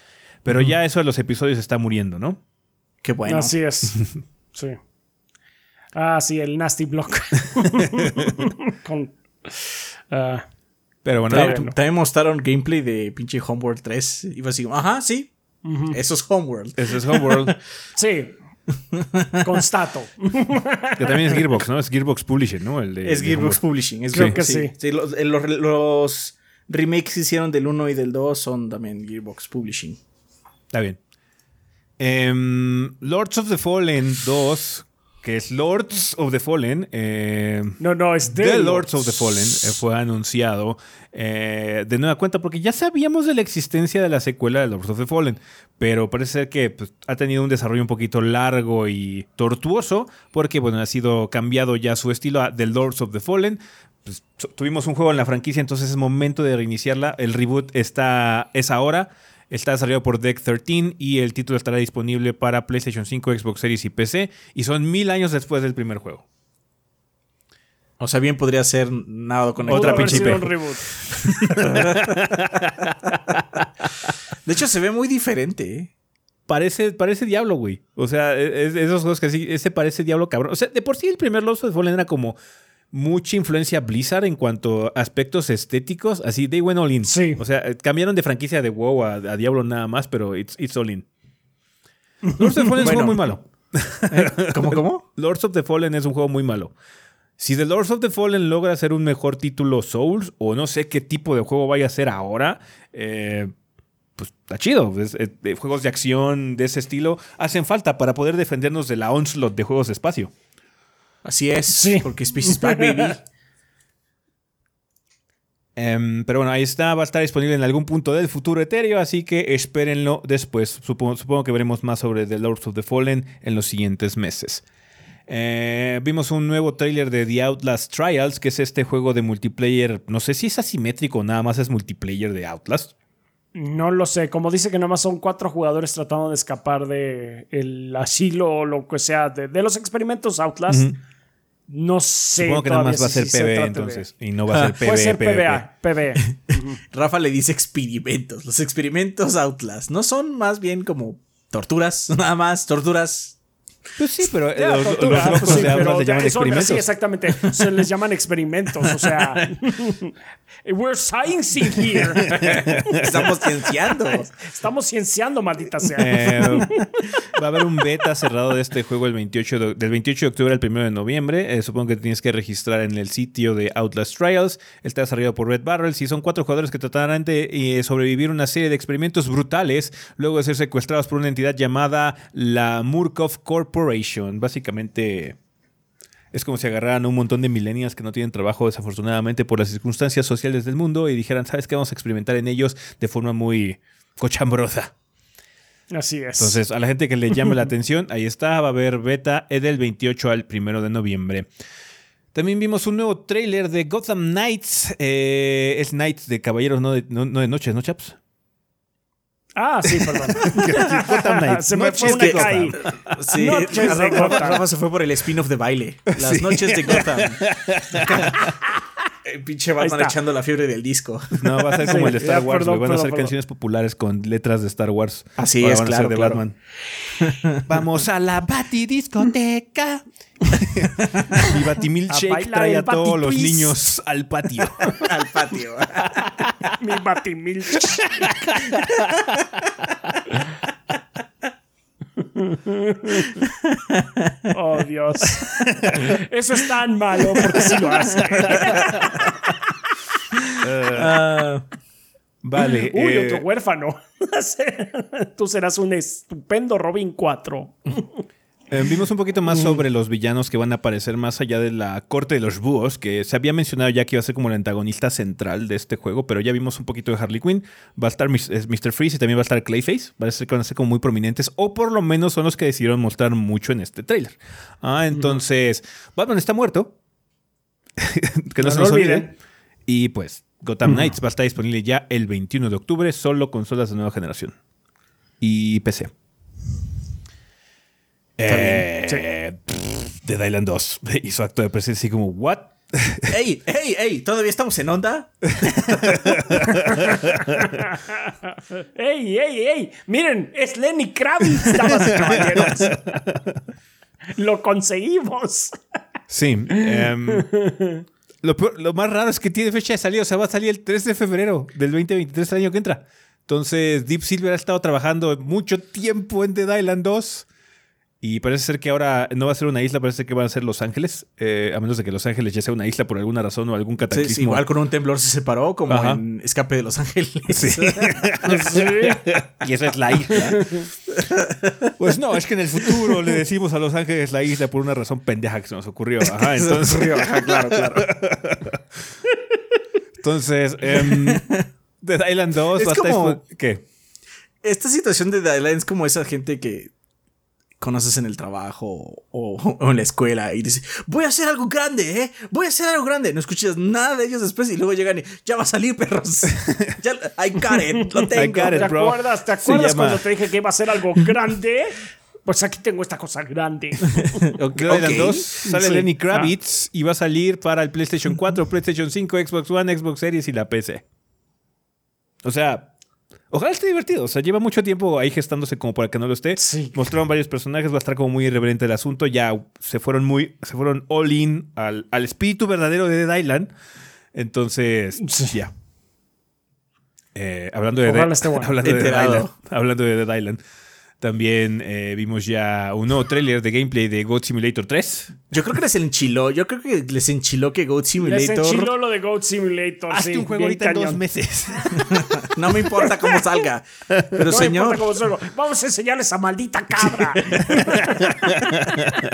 Pero ya eso de los episodios está muriendo, ¿no? Qué bueno. Así es. Sí. Ah, sí, el Nasty Block. Con. ah, Pero bueno, Claro. También, mostraron gameplay de pinche Homeworld 3. Iba así como, ajá, sí. Eso es Homeworld. ese es Homeworld, sí. Constato. que también es Gearbox, ¿no? Es Gearbox Publishing, ¿no? El de, Es de Gearbox Homeworld. Publishing. Es Creo que sí. los remakes que hicieron del 1 y del 2 son también Gearbox Publishing. Está bien. Em, Lords of the Fallen 2, que es Lords of the Fallen, eh, No, no, es The, Lords of the Fallen eh, fue anunciado eh, de nueva cuenta porque ya sabíamos de la existencia de la secuela de Lords of the Fallen, pero parece ser que pues, ha tenido un desarrollo un poquito largo y tortuoso porque bueno, ha sido cambiado ya su estilo a The Lords of the Fallen. Pues, tu- tuvimos un juego en la franquicia, entonces es momento de reiniciarla. El reboot está, es ahora. Está desarrollado por Deck 13 y el título estará disponible para PlayStation 5, Xbox Series y PC. Y son mil años después del primer juego. O sea, bien podría ser nada con Otra pinche IP. De hecho, se ve muy diferente. ¿eh? Parece, parece Diablo, güey. O sea, es, es esos juegos que sí, ese parece Diablo cabrón. O sea, de por sí el primer the Fallen era como mucha influencia Blizzard en cuanto a aspectos estéticos. Así, they went all in. Sí. O sea, cambiaron de franquicia de WoW a, a Diablo nada más, pero it's, it's all in. Lords of the Fallen es un juego muy malo. ¿Cómo, cómo? Lords of the Fallen es un juego muy malo. Si The Lords of the Fallen logra ser un mejor título Souls, o no sé qué tipo de juego vaya a ser ahora, eh, pues está chido. Es- eh, eh, juegos de acción de ese estilo hacen falta para poder defendernos de la onslaught de juegos de espacio. Así es. Sí. Porque Species Back Baby. Em, pero bueno, ahí está, va a estar disponible en algún punto del futuro etéreo, así que espérenlo después. Supongo, supongo que veremos más sobre The Lords of the Fallen en los siguientes meses. Eh, vimos un nuevo tráiler de The Outlast Trials, que es este juego de multiplayer. No sé si es asimétrico o nada más es multiplayer de Outlast. No lo sé. Como dice que nada más son cuatro jugadores tratando de escapar de el asilo o lo que sea, de, de los experimentos Outlast. No sé. Supongo que nada más va a si ser se PB entonces. Y no va a ser PB. Puede ser. PBA, PB. Rafa le dice experimentos. Los experimentos Outlast no son más bien como torturas, nada más, torturas. Pues sí, pero Ya, los, tortura, los locos pues sí, de pero llaman experimentos. Sí, exactamente. Se les llaman experimentos. O sea, we're sciencing here. Estamos cienciando. Estamos cienciando, maldita sea. Eh, va a haber un beta cerrado de este juego el 28 de- del 28 de octubre al 1 de noviembre. Eh, supongo que te tienes que registrar en el sitio de Outlast Trials. Está desarrollado por Red Barrels y son cuatro jugadores que tratarán de eh, sobrevivir una serie de experimentos brutales luego de ser secuestrados por una entidad llamada la Murkov Corporation. Básicamente... Es como si agarraran a un montón de millennials que no tienen trabajo desafortunadamente por las circunstancias sociales del mundo y dijeran, ¿sabes qué? Vamos a experimentar en ellos de forma muy cochambrosa. Así es. Entonces, a la gente que le llame la atención, ahí está, va a haber beta del 28 al 1 de noviembre. También vimos un nuevo tráiler de Gotham Knights. eh, es Knights de caballeros, no de, no, no de noches, ¿no, chaps? Ah, sí, perdón. Gotham Knights. Se me fue noches una de acá Gotham. ahí. Sí, Noches de Rafa, Gotham. Rafa se fue por el spin-off de baile. Las noches de Gotham. El pinche Batman echando la fiebre del disco. No, va a ser como Sí, el de Star ya, Wars, perdón. Van a perdón. canciones populares con letras de Star Wars. Así Ahora es, van a ser claro, de claro. Batman. Vamos a la batidiscoteca. Mi Batimilkshake bailar trae a todos los niños al patio. Al patio. Mi batimil. Oh, Dios. Eso es tan malo porque sí lo hace. Ah, Vale. Uy, eh, otro huérfano. Tú serás un estupendo Robin 4. Eh, vimos un poquito más sobre los villanos que van a aparecer más allá de la corte de los búhos, que se había mencionado ya que iba a ser como el antagonista central de este juego, pero ya vimos un poquito de Harley Quinn. Va a estar Mr. Freeze y también va a estar Clayface. Va a ser que van a ser como muy prominentes, o por lo menos son los que decidieron mostrar mucho en este tráiler. Ah, entonces, Batman está muerto. que no, No se nos olvide. Y pues, Gotham Knights va a estar disponible ya el 21 de octubre, solo consolas de nueva generación. Y PC. Eh, pff, Dead Island 2 hizo acto de presencia así como, ¿what? ¡Ey, ey, ey! ¿Todavía estamos en onda? ¡Ey, ey, ey! Miren, es Lenny Kravitz, damas y caballeros. Lo conseguimos. Sí. em, lo, peor- lo más raro es que tiene fecha de salida, o sea, va a salir el 3 de febrero del 2023, el año que entra. Entonces, Deep Silver ha estado trabajando mucho tiempo en Dead Island 2. Y parece ser que ahora no va a ser una isla, parece que van a ser Los Ángeles. eh, a menos de que Los Ángeles ya sea una isla por alguna razón o algún cataclismo. sí, igual con un temblor se separó, como Ajá. en Escape de Los Ángeles. Sí. Sí. Y esa es la isla. Pues no, es que en el futuro le decimos a Los Ángeles la isla por una razón pendeja que se nos ocurrió. Ajá, entonces, ajá, claro, claro. entonces Dead Island 2 Es va a estar como- dispo- ¿Qué? Esta situación de Dead Island es como esa gente que conoces en el trabajo o, o en la escuela y dice, voy a hacer algo grande, ¿eh? Voy a hacer algo grande. No escuchas nada de ellos después y luego llegan y ya va a salir, perros. ya, I got it, lo tengo. I got it. ¿Te bro. acuerdas? ¿Te acuerdas cuando te dije que iba a ser algo grande? Pues aquí tengo esta cosa grande. Ok, Dead Island ok. 2 sale Sí. Lenny Kravitz y va a salir para el PlayStation 4, PlayStation 5, Xbox One, Xbox Series y la PC. O sea, ojalá esté divertido. O sea, lleva mucho tiempo ahí gestándose como para que no lo esté. Sí. Mostraron varios personajes, va a estar como muy irreverente el asunto. Ya se fueron muy, se fueron all in al, al espíritu verdadero de Dead Island. Entonces, Sí. ya. Eh, hablando de, Dead- bueno. hablando, de Dead. Island, hablando de Dead Island, también eh, vimos ya un nuevo tráiler de gameplay de Goat Simulator 3. Yo creo que les enchiló, yo creo que les enchiló que Goat Les Simulator. enchiló lo de Goat Simulator. Hazte sí, un juego ahorita en dos meses. No me importa cómo salga. Pero No me señor, importa cómo salga. Vamos a enseñarles a maldita cabra.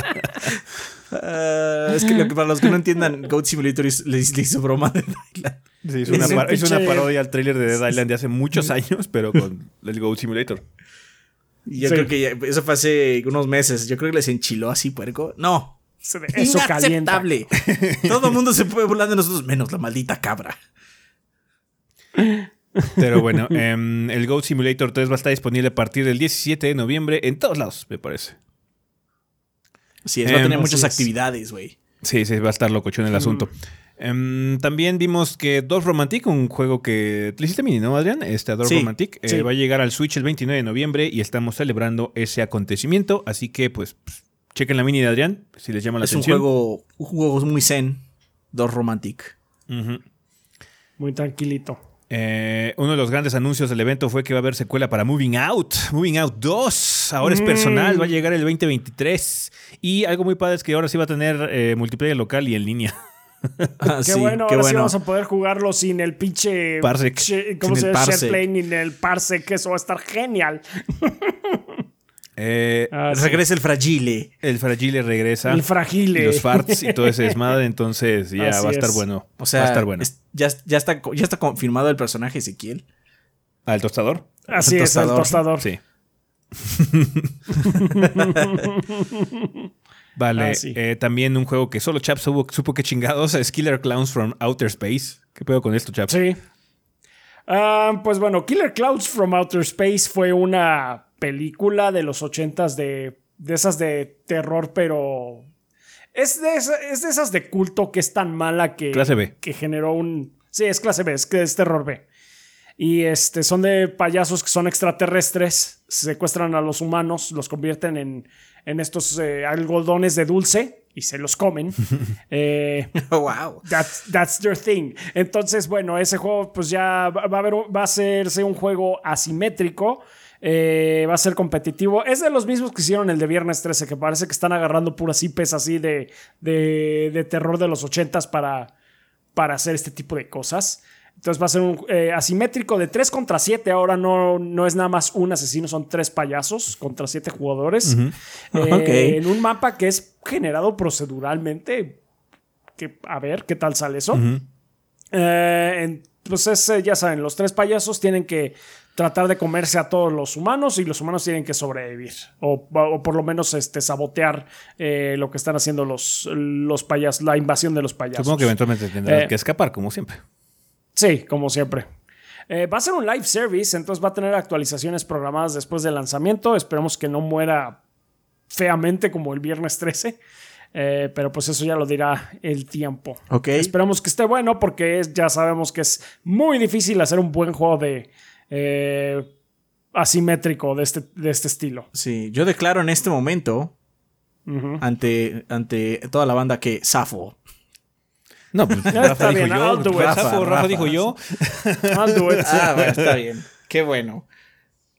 ah, es que, lo que para los que no entiendan, Goat Simulator is- le, le hizo broma de Dead Island. Sí, hizo, una, hizo parodia al tráiler de Dead Island de hace muchos años, pero con el Goat Simulator. Y yo Sí. creo que ya- eso fue hace unos meses. Yo creo que les enchiló así, puerco. No. Eso calienta. Inaceptable. Todo el mundo se puede burlar de nosotros, menos la maldita cabra. Pero bueno, em, el Goat Simulator 3 va a estar disponible a partir del 17 de noviembre en todos lados, me parece. Sí, es, va a Em, tener así muchas es. actividades, güey. Sí, sí, va a estar locochón el asunto. Em, también vimos que Dog Romantic, un juego que le hiciste mini, ¿no, Adrián? Este Dog Sí, Romantic eh, va a llegar al Switch el 29 de noviembre y estamos celebrando ese acontecimiento. Así que, pues, pss, chequen la mini de Adrián si les llama la Es un atención. juego, un juego muy zen, dos romantic. Muy tranquilito. Eh, uno de los grandes anuncios del evento fue que va a haber secuela para Moving Out. Moving Out 2. Ahora es personal, va a llegar el 2023. Y algo muy padre es que ahora sí va a tener eh, multiplayer local y en línea. Ah, Qué sí, bueno, qué ahora sí vamos a poder jugarlo sin el pinche. Parsec. che- ¿Cómo Sin se el llama? SharePlay ni el parsec, eso va a estar genial. Eh, Ah, sí. Regresa el fragile. el fragile regresa. El fragile. Los farts y todo ese desmadre. Entonces ya Así va a estar es. bueno. O sea, va a estar bueno. es- ya, ya, está, ya está confirmado el personaje Ezequiel. ¿Al tostador? Así el es, el tostador. tostador. Sí. vale. Ah, sí. eh, también un juego que solo Chap supo, supo que chingados es Killer Clowns from Outer Space. ¿Qué pedo con esto, Chap? Sí. Ah, pues bueno, Killer Clouds from Outer Space fue una película de los ochentas de, de esas de terror, pero es de, esa- es de esas de culto que es tan mala que, Clase B. que generó un... Sí, es clase B, es que es terror B. Y este, son de payasos que son extraterrestres, secuestran a los humanos, los convierten en, en estos eh, algodones de dulce y se los comen. eh, wow. That's, that's their thing. Entonces, bueno, ese juego, pues ya va va a, haber, va a hacerse un juego asimétrico. eh, va a ser competitivo. Es de los mismos que hicieron el de Viernes 13, que parece que están agarrando puras IPs así de, de, de terror de los 80s para, para hacer este tipo de cosas. Entonces va a ser un eh, asimétrico de 3 contra 7. Ahora no, no es nada más un asesino, son tres payasos contra 7 jugadores. Eh. En un mapa que es generado proceduralmente. Que, a ver, ¿qué tal sale eso? Eh, en- pues es, eh, ya saben, los tres payasos tienen que tratar de comerse a todos los humanos y los humanos tienen que sobrevivir. O, o por lo menos este, sabotear eh, lo que están haciendo los, los payasos, la invasión de los payasos. Supongo que eventualmente tendrán Eh, que escapar, como siempre. Sí, como siempre. Eh, va a ser un live service, entonces va a tener actualizaciones programadas después del lanzamiento. Esperemos que no muera feamente como el viernes 13. Eh, pero pues eso ya lo dirá el tiempo. Ok. Esperamos que esté bueno porque es- ya sabemos que es muy difícil hacer un buen juego de eh, asimétrico de este, de este estilo. Sí, yo declaro en este momento ante, ante toda la banda que Safo. No, pues Está Rafa dijo bien, I'll yo. do it. Rafa, Rafa, dijo yo. I'll do it. Ah, está bien. Qué bueno.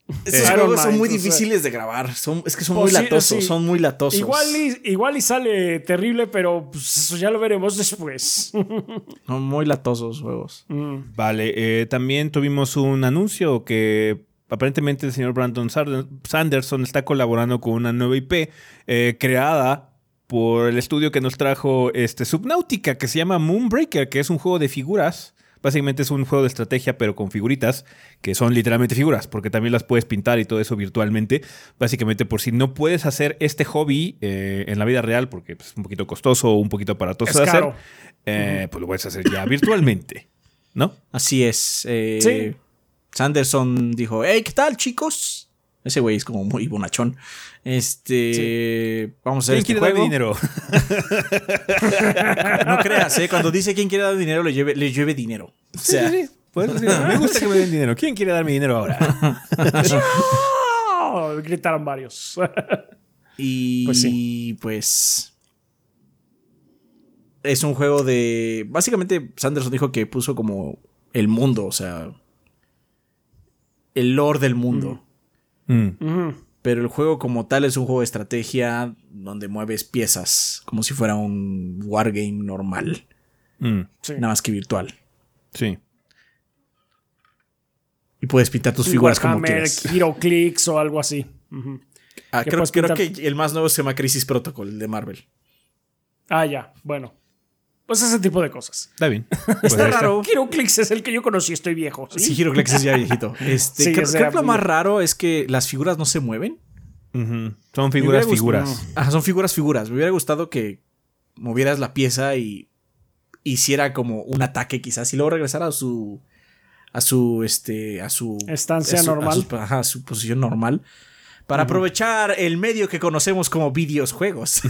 I don't juegos son muy o sea- difíciles de grabar. Son, es que son Pues muy sí, latosos. sí. Son muy latosos. Igual y, igual y sale terrible, pero pues, eso ya lo veremos después. Son muy latosos juegos. Mm. Vale, eh, también tuvimos un anuncio que aparentemente el señor Brandon Sanderson está colaborando con una nueva IP eh, creada por el estudio que nos trajo este, Subnautica, que se llama Moonbreaker, que es un juego de figuras. Básicamente es un juego de estrategia, pero con figuritas, que son literalmente figuras, porque también las puedes pintar y todo eso virtualmente. Básicamente, por si no puedes hacer este hobby eh, en la vida real, porque pues, es un poquito costoso o un poquito aparatoso Es de hacer, caro. eh, pues lo puedes hacer ya virtualmente, ¿no? Así es. eh, Sí. Sanderson dijo: Hey, ¿qué tal, chicos? Ese güey es como muy bonachón. Este. Vamos a hacer ¿Quién este quiere darme juego. dinero? No creas, ¿eh? Cuando dice quién quiere dar dinero, le lleve, le lleve dinero. O sea, sí, sí, sí. Decir, me gusta que me den dinero. ¿Quién quiere darme dinero ahora? Gritaron varios. Y Pues pues, es un juego de. Básicamente, Sanderson dijo que puso como el mundo, o sea. El lore del mundo. Mm. Pero el juego como tal es un juego de estrategia donde mueves piezas como si fuera un wargame normal, mm, Sí. nada más que virtual. sí. Y puedes pintar tus figuras como Warhammer, quieras. Hero Clicks o algo así. Ah, que creo, creo que el más nuevo se llama Crisis Protocol, el de Marvel. Ah, ya, bueno. Pues ese tipo de cosas. Está bien. Pues Está raro. Hero Clicks es el que yo conocí, estoy viejo. ¿sí? Sí, Heroclex es ya viejito. Este, Sí, creo, que lo más raro es que las figuras no se mueven. Son figuras, figuras. gustado- Ajá, son figuras, figuras. Me hubiera gustado que movieras la pieza y hiciera como un ataque quizás y luego regresara a su a su este a su Estancia a su- a normal. su- ajá, a su posición normal. Para aprovechar el medio que conocemos como videojuegos.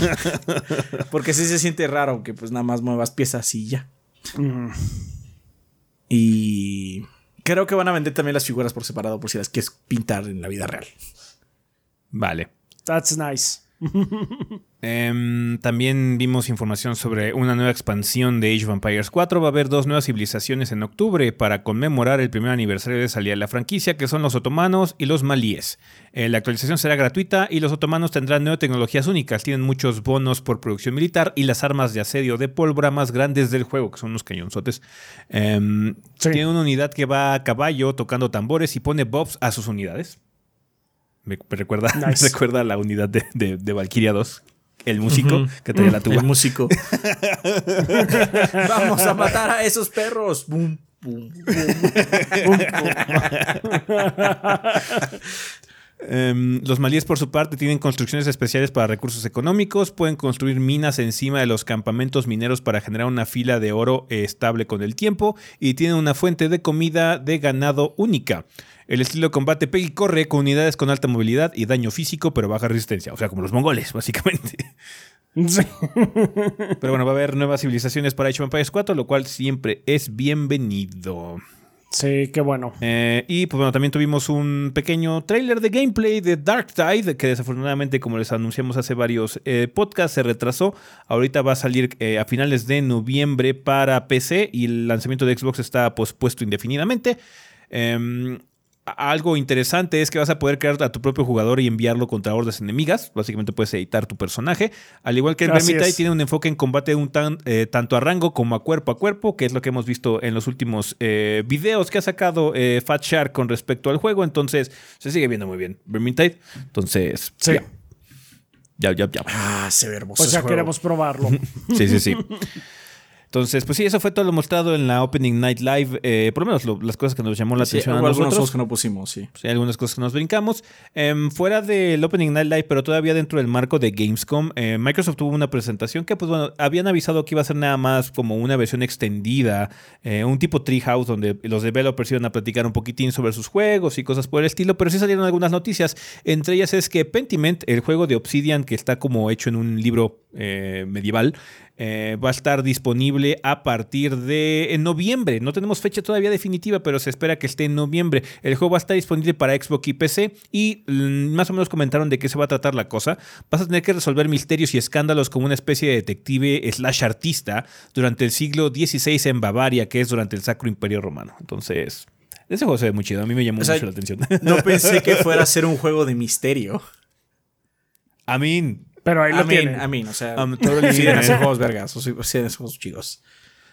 Porque sí se siente raro que pues nada más muevas piezas y ya. Y creo que van a vender también las figuras por separado por si las quieres pintar en la vida real. Vale. That's nice. Em, también vimos información sobre una nueva expansión de Age of Empires 4. Va a haber dos nuevas civilizaciones en octubre para conmemorar el primer aniversario de salida de la franquicia, que son los otomanos y los malíes. Eh, la actualización será gratuita y los otomanos tendrán nuevas tecnologías únicas. Tienen muchos bonos por producción militar y las armas de asedio de pólvora más grandes del juego, que son unos cañonzotes. Em, tiene una unidad que va a caballo tocando tambores y pone bobs a sus unidades. Me, recuerda, recuerda a la unidad de, de, Valkyria 2. El músico que traía la tuba. El músico. Vamos a matar a esos perros. Em, los malíes, por su parte, tienen construcciones especiales para recursos económicos. Pueden construir minas encima de los campamentos mineros para generar una fila de oro estable con el tiempo. Y tienen una fuente de comida de ganado única. El estilo de combate pega y corre con unidades con alta movilidad y daño físico, pero baja resistencia. O sea, como los mongoles, básicamente. Pero bueno, va a haber nuevas civilizaciones para Age of Empires 4, lo cual siempre es bienvenido. Sí, qué bueno. Eh, y pues bueno, también tuvimos un pequeño trailer de gameplay de Dark Tide, que desafortunadamente, como les anunciamos hace varios eh, podcasts, se retrasó. Ahorita va a salir eh, a finales de noviembre para PC y el lanzamiento de Xbox está pospuesto indefinidamente. Algo interesante es que vas a poder crear a tu propio jugador y enviarlo contra hordas enemigas. Básicamente puedes editar tu personaje. Al igual que el Vermintide tiene un enfoque en combate un tan, eh, tanto a rango como a cuerpo a cuerpo, que es lo que hemos visto en los últimos eh, videos que ha sacado eh, Fat Shark con respecto al juego. Entonces se sigue viendo muy bien Vermintide. Entonces, sí. ya. Ya, ya, Ah, se ve hermoso. Pues ya queremos probarlo. sí, sí, sí. Entonces, pues sí, eso fue todo lo mostrado en la Opening Night Live. Eh, por lo menos las cosas que nos llamó la atención a nosotros. algunas cosas que no pusimos, sí. sí. algunas cosas que nos brincamos. Em, fuera del Opening Night Live, pero todavía dentro del marco de Gamescom, eh, Microsoft tuvo una presentación que, pues bueno, habían avisado que iba a ser nada más como una versión extendida, eh, un tipo Treehouse, donde los developers iban a platicar un poquitín sobre sus juegos y cosas por el estilo, pero sí salieron algunas noticias. Entre ellas es que Pentiment, el juego de Obsidian, que está como hecho en un libro medieval, eh, va a estar disponible a partir de noviembre. No tenemos fecha todavía definitiva, pero se espera que esté en noviembre. El juego va a estar disponible para Xbox y PC y mm, más o menos comentaron de qué se va a tratar la cosa. Vas a tener que resolver misterios y escándalos como una especie de detective slash artista durante el siglo XVI en Bavaria, que es durante el Sacro Imperio Romano. Entonces, ese juego se ve muy chido. A mí me llamó mucho la atención. No pensé que fuera a ser un juego de misterio. I mean, pero ahí lo tienen. A mí, o sea, um, sí hacer juegos vergas, o sí hacer juegos chicos.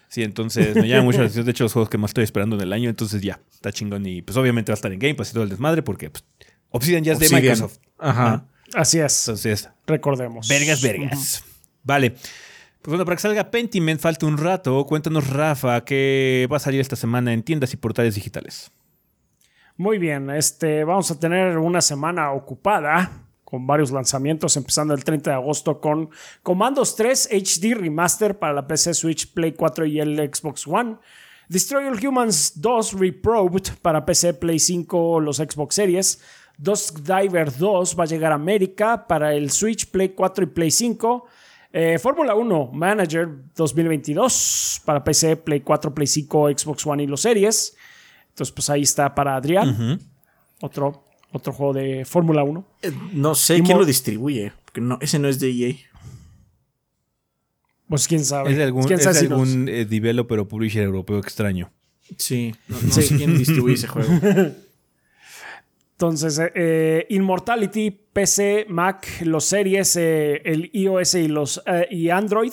Sí, entonces me llama mucho la atención. De hecho, los juegos que más estoy esperando en el año, entonces ya, está chingón. Y pues obviamente va a estar en Game Pass y todo el desmadre, porque pues, Obsidian ya es de Microsoft. Ajá. Así es. Entonces, recordemos. Vergas, vergas. Vale. Pues bueno, para que salga Pentiment falta un rato. Cuéntanos, Rafa, qué va a salir esta semana en tiendas y portales digitales. Muy bien, este, vamos a tener una semana ocupada con varios lanzamientos, empezando el 30 de agosto con Commandos 3 HD Remaster para la PC, Switch, Play 4 y el Xbox One. Destroy All Humans 2 Reprobed para PC, Play 5, los Xbox Series. Dusk Diver 2 va a llegar a América para el Switch, Play 4 y Play 5. Eh, Fórmula 1 Manager 2022 para PC, Play 4, Play 5, Xbox One y los Series. Entonces, pues ahí está para Adrián. Otro otro juego de Fórmula 1. Eh, no sé quién lo distribuye, porque no, ese no es de EA. Pues quién sabe. Es de algún, es de algún eh, developer o publisher europeo extraño. Sí, no, sé quién distribuye ese juego. Entonces, eh, Immortality, PC, Mac, los series, el iOS y, los, y Android.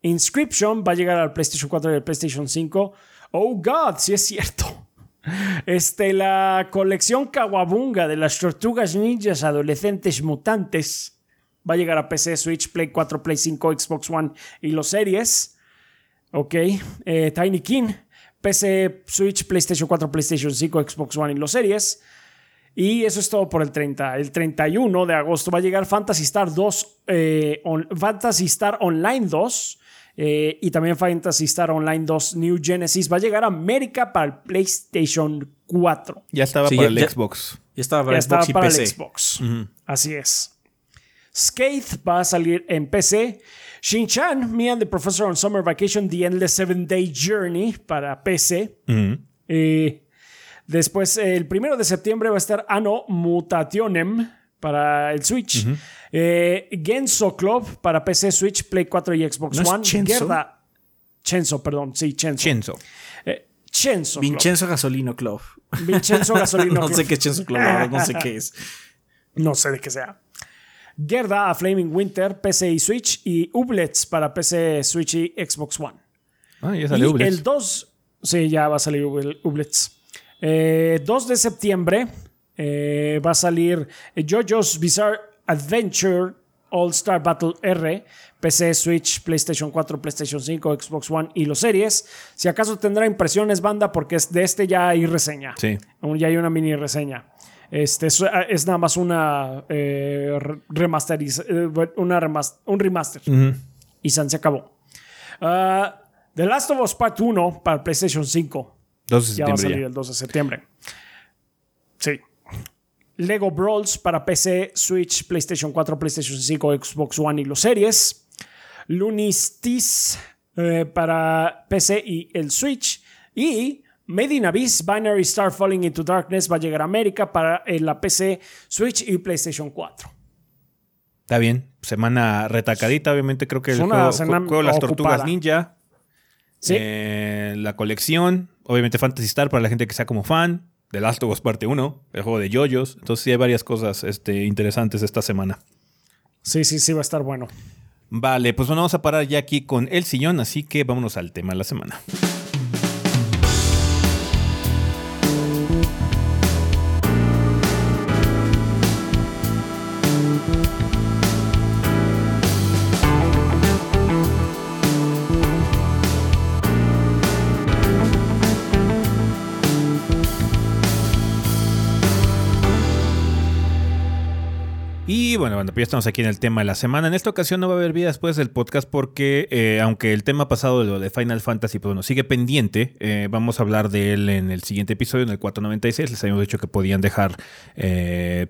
Inscription va a llegar al PlayStation 4 y al PlayStation 5. Oh, God, sí es cierto. Este, la colección Kawabunga de las tortugas ninjas adolescentes mutantes va a llegar a PC, Switch, Play 4, Play 5, Xbox One y los series. Ok. Eh, Tiny King, PC, Switch, PlayStation 4, PlayStation 5, Xbox One y los series. Y eso es todo por el 30. El 31 de agosto va a llegar Fantasy Star 2, eh, Fantasy Star Online 2 eh, y también Fantasy Star Online 2 New Genesis va a llegar a América para el PlayStation 4. Ya estaba Sí, para ya- el Xbox. Ya estaba para Ya estaba Xbox y para PC. el Xbox. Así es. Skate va a salir en PC. Shin-Chan, Me and the Professor on Summer Vacation, The Endless Seven Day Journey para PC. Eh, después, eh, el primero de septiembre va a estar Anno Mutationem para el Switch. Eh, Genso Club para PC, Switch, Play 4 y Xbox ¿No One. Chenzo? Gerda. Chenzo, perdón. Sí, Chenzo. Chenzo. Eh, Chenzo Club. Vincenzo Gasolino Club. Vincenzo Gasolino no Club. sé qué es Chenzo Club, no sé qué es. No sé de qué sea. Gerda a Flaming Winter, PC y Switch. Y Ublets para PC, Switch y Xbox One. Ah, ya Y salió Ublets. el 2, sí, ya va a salir Ubl- Ublets. Eh, 2 de septiembre eh, va a salir eh, JoJo's Bizarre Adventure All Star Battle R, PC, Switch, PlayStation 4, PlayStation 5, Xbox One y los series. Si acaso tendrá impresiones, banda, porque es- de este ya hay reseña. Sí. Ya hay una mini reseña. Este es, es nada más una eh, re- remasteriz- eh, una remas- un remaster y San se acabó. Ah, The Last of Us Part 1 para PlayStation 5. 2 de Ya va a salir ya. el 2 de septiembre. Sí. Lego Brawls para PC, Switch, PlayStation 4, PlayStation 5, Xbox One y los series. Lunistis eh, para PC y el Switch. Y Made in Abyss Binary Star Falling into Darkness va a llegar a América para eh, la PC, Switch y PlayStation 4. Está bien. Semana retacadita, obviamente creo que el juego, juego Las Tortugas. Ninja. Sí. eh, la colección. Obviamente Fantasy Star para la gente que sea como fan. The Last of Us Parte 1. El juego de yoyos. Entonces sí hay varias cosas este, interesantes esta semana. Sí, sí, sí, va a estar bueno. Vale, pues bueno, vamos a parar ya aquí con el sillón, así que vámonos al tema de la semana. Y bueno, bueno, pues ya estamos aquí en el tema de la semana. En esta ocasión no va a haber vida después del podcast porque, eh, aunque el tema pasado de lo de Final Fantasy, pues bueno, sigue pendiente, eh, vamos a hablar de él en el siguiente episodio, en el 496. Les habíamos dicho que podían dejar... eh,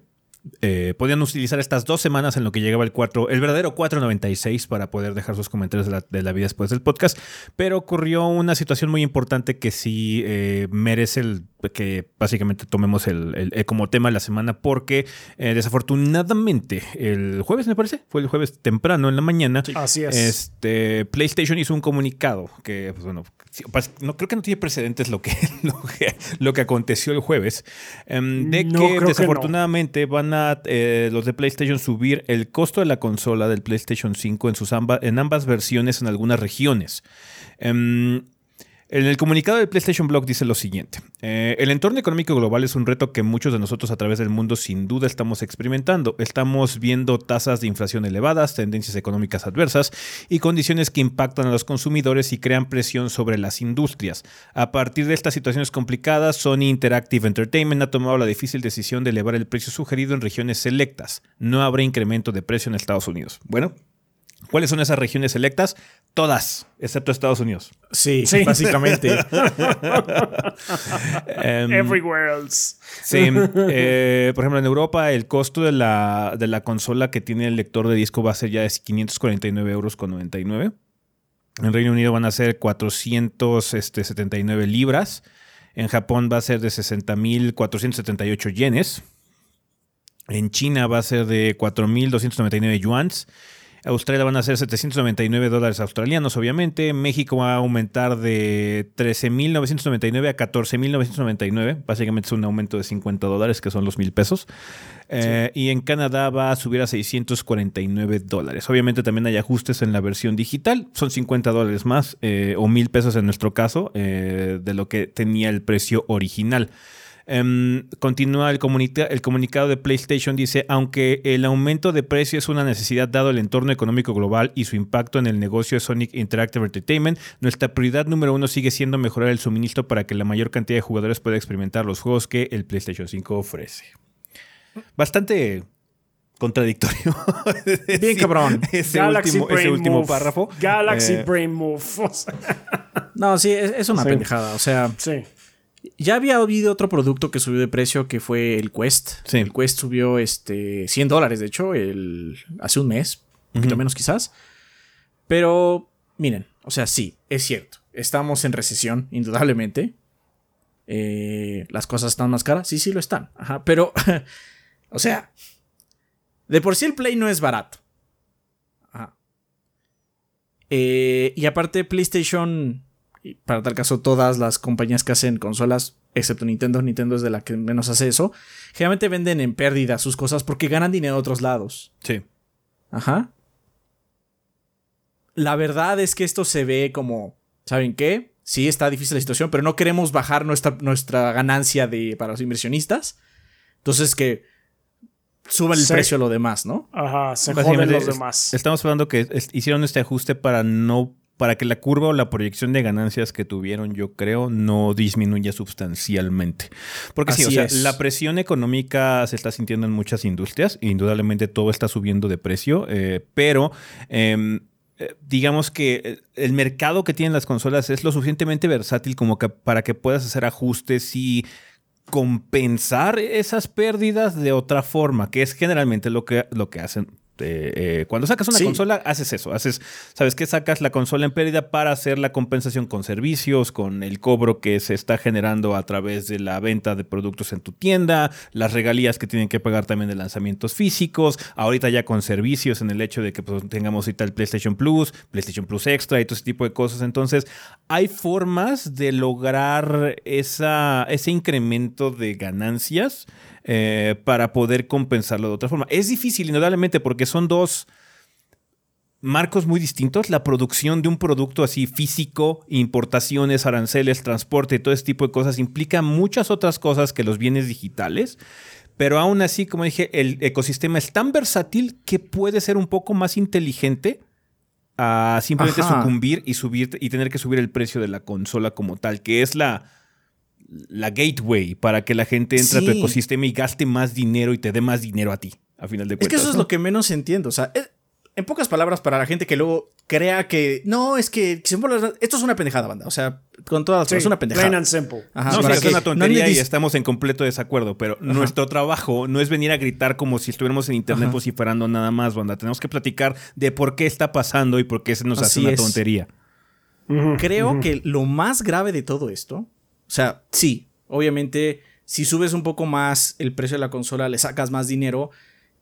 eh, podían utilizar estas dos semanas en lo que llegaba el 4, el verdadero 496 para poder dejar sus comentarios de la, de la vida después del podcast, pero ocurrió una situación muy importante que sí eh, merece el, que básicamente tomemos el, el- el como tema de la semana porque eh, desafortunadamente el jueves me parece, fue el jueves temprano en la mañana, Así es. este, PlayStation hizo un comunicado que, pues bueno, sí, pas- no, creo que no tiene precedentes lo que, lo que, lo que aconteció el jueves, em, de No, que que no. desafortunadamente van a eh, los de PlayStation subir el costo de la consola del PlayStation 5 en, sus amba- en ambas versiones en algunas regiones. Em, en el comunicado del PlayStation Blog dice lo siguiente. eh, el entorno económico global es un reto que muchos de nosotros a través del mundo sin duda estamos experimentando. Estamos viendo tasas de inflación elevadas, tendencias económicas adversas y condiciones que impactan a los consumidores y crean presión sobre las industrias. A partir de estas situaciones complicadas, Sony Interactive Entertainment ha tomado la difícil decisión de elevar el precio sugerido en regiones selectas. No habrá incremento de precio en Estados Unidos. Bueno, ¿cuáles son esas regiones selectas? Todas, excepto Estados Unidos. Sí, Sí. básicamente. Em, Everywhere else. Sí, eh, por ejemplo, en Europa el costo de la, de la consola que tiene el lector de disco va a ser ya de 549 euros con 99. En Reino Unido van a ser 479 libras. En Japón va a ser de 60.478 yenes. En China va a ser de 4.299 yuans. Australia van a ser 799 dólares australianos, obviamente. México va a aumentar de 13.999 a 14.999. Básicamente es un aumento de 50 dólares, que son los mil pesos. Eh, Y en Canadá va a subir a 649 dólares. Obviamente también hay ajustes en la versión digital. Son 50 dólares más eh, o mil pesos en nuestro caso eh, de lo que tenía el precio original. Em, continúa el, comunica- el comunicado de PlayStation, dice, aunque el aumento de precio es una necesidad dado el entorno económico global y su impacto en el negocio de Sonic Interactive Entertainment, nuestra prioridad número uno sigue siendo mejorar el suministro para que la mayor cantidad de jugadores pueda experimentar los juegos que el PlayStation 5 ofrece. Bastante contradictorio. Bien cabrón. Ese Galaxy último, ese Brain último Move. párrafo. Galaxy Eh, Brain Move. No, sí, es, es una Sí. pendejada. O sea, sí. Ya había habido otro producto que subió de precio que fue el Quest. Sí. El Quest subió este 100 dólares, de hecho, el, hace un mes, un poquito menos quizás. Pero miren, o sea, sí, es cierto. Estamos en recesión, indudablemente. Eh, las cosas están más caras, sí, sí lo están. Ajá, pero, o sea, de por sí el Play no es barato. Ajá. Eh, y aparte, PlayStation, para tal caso, todas las compañías que hacen consolas, excepto Nintendo, Nintendo es de la que menos hace eso, generalmente venden en pérdida sus cosas porque ganan dinero de otros lados. Sí. Ajá. La verdad es que esto se ve como, ¿saben qué? Sí, está difícil la situación, pero no queremos bajar nuestra, nuestra ganancia de, para los inversionistas. Entonces que suba el Sí. precio a lo demás, ¿no? Ajá, se joden los demás. Estamos hablando que es- hicieron este ajuste para no para que la curva o la proyección de ganancias que tuvieron, yo creo, no disminuya sustancialmente. Porque sí, o sea, es. la presión económica se está sintiendo en muchas industrias, indudablemente todo está subiendo de precio, eh, pero em, eh, digamos que eh, el mercado que tienen las consolas es lo suficientemente versátil como que para que puedas hacer ajustes y compensar esas pérdidas de otra forma, que es generalmente lo que, lo que hacen. Eh, eh, cuando sacas una Sí. consola, haces eso. Haces, ¿sabes qué? Sacas la consola en pérdida para hacer la compensación con servicios, con el cobro que se está generando a través de la venta de productos en tu tienda, las regalías que tienen que pagar también de lanzamientos físicos, ahorita ya con servicios en el hecho de que pues, tengamos ahorita el PlayStation Plus, PlayStation Plus Extra y todo ese tipo de cosas. Entonces, hay formas de lograr esa, ese incremento de ganancias eh, para poder compensarlo de otra forma. Es difícil, indudablemente, porque son dos marcos muy distintos. La producción de un producto así físico, importaciones, aranceles, transporte, todo ese tipo de cosas implica muchas otras cosas que los bienes digitales. Pero aún así, como dije, el ecosistema es tan versátil que puede ser un poco más inteligente a simplemente Ajá. sucumbir y subir y tener que subir el precio de la consola como tal, que es la, la gateway para que la gente entre a tu ecosistema y gaste más dinero y te dé más dinero a ti, a final de Es cuentas. que eso es lo que menos entiendo. O sea, es- en pocas palabras, para la gente que luego crea que no, es que esto es una pendejada, banda. O sea, con todas las Sí, cosas, es una plain pendejada. and simple. Ajá, No, sí, es una tontería y estamos en completo desacuerdo, pero nuestro trabajo no es venir a gritar como si estuviéramos en internet Ajá. vociferando nada más, banda. Tenemos que platicar de por qué está pasando y por qué se nos hace una es. tontería. Creo que lo más grave de todo esto, sea, sí, obviamente, si subes un poco más el precio de la consola, le sacas más dinero.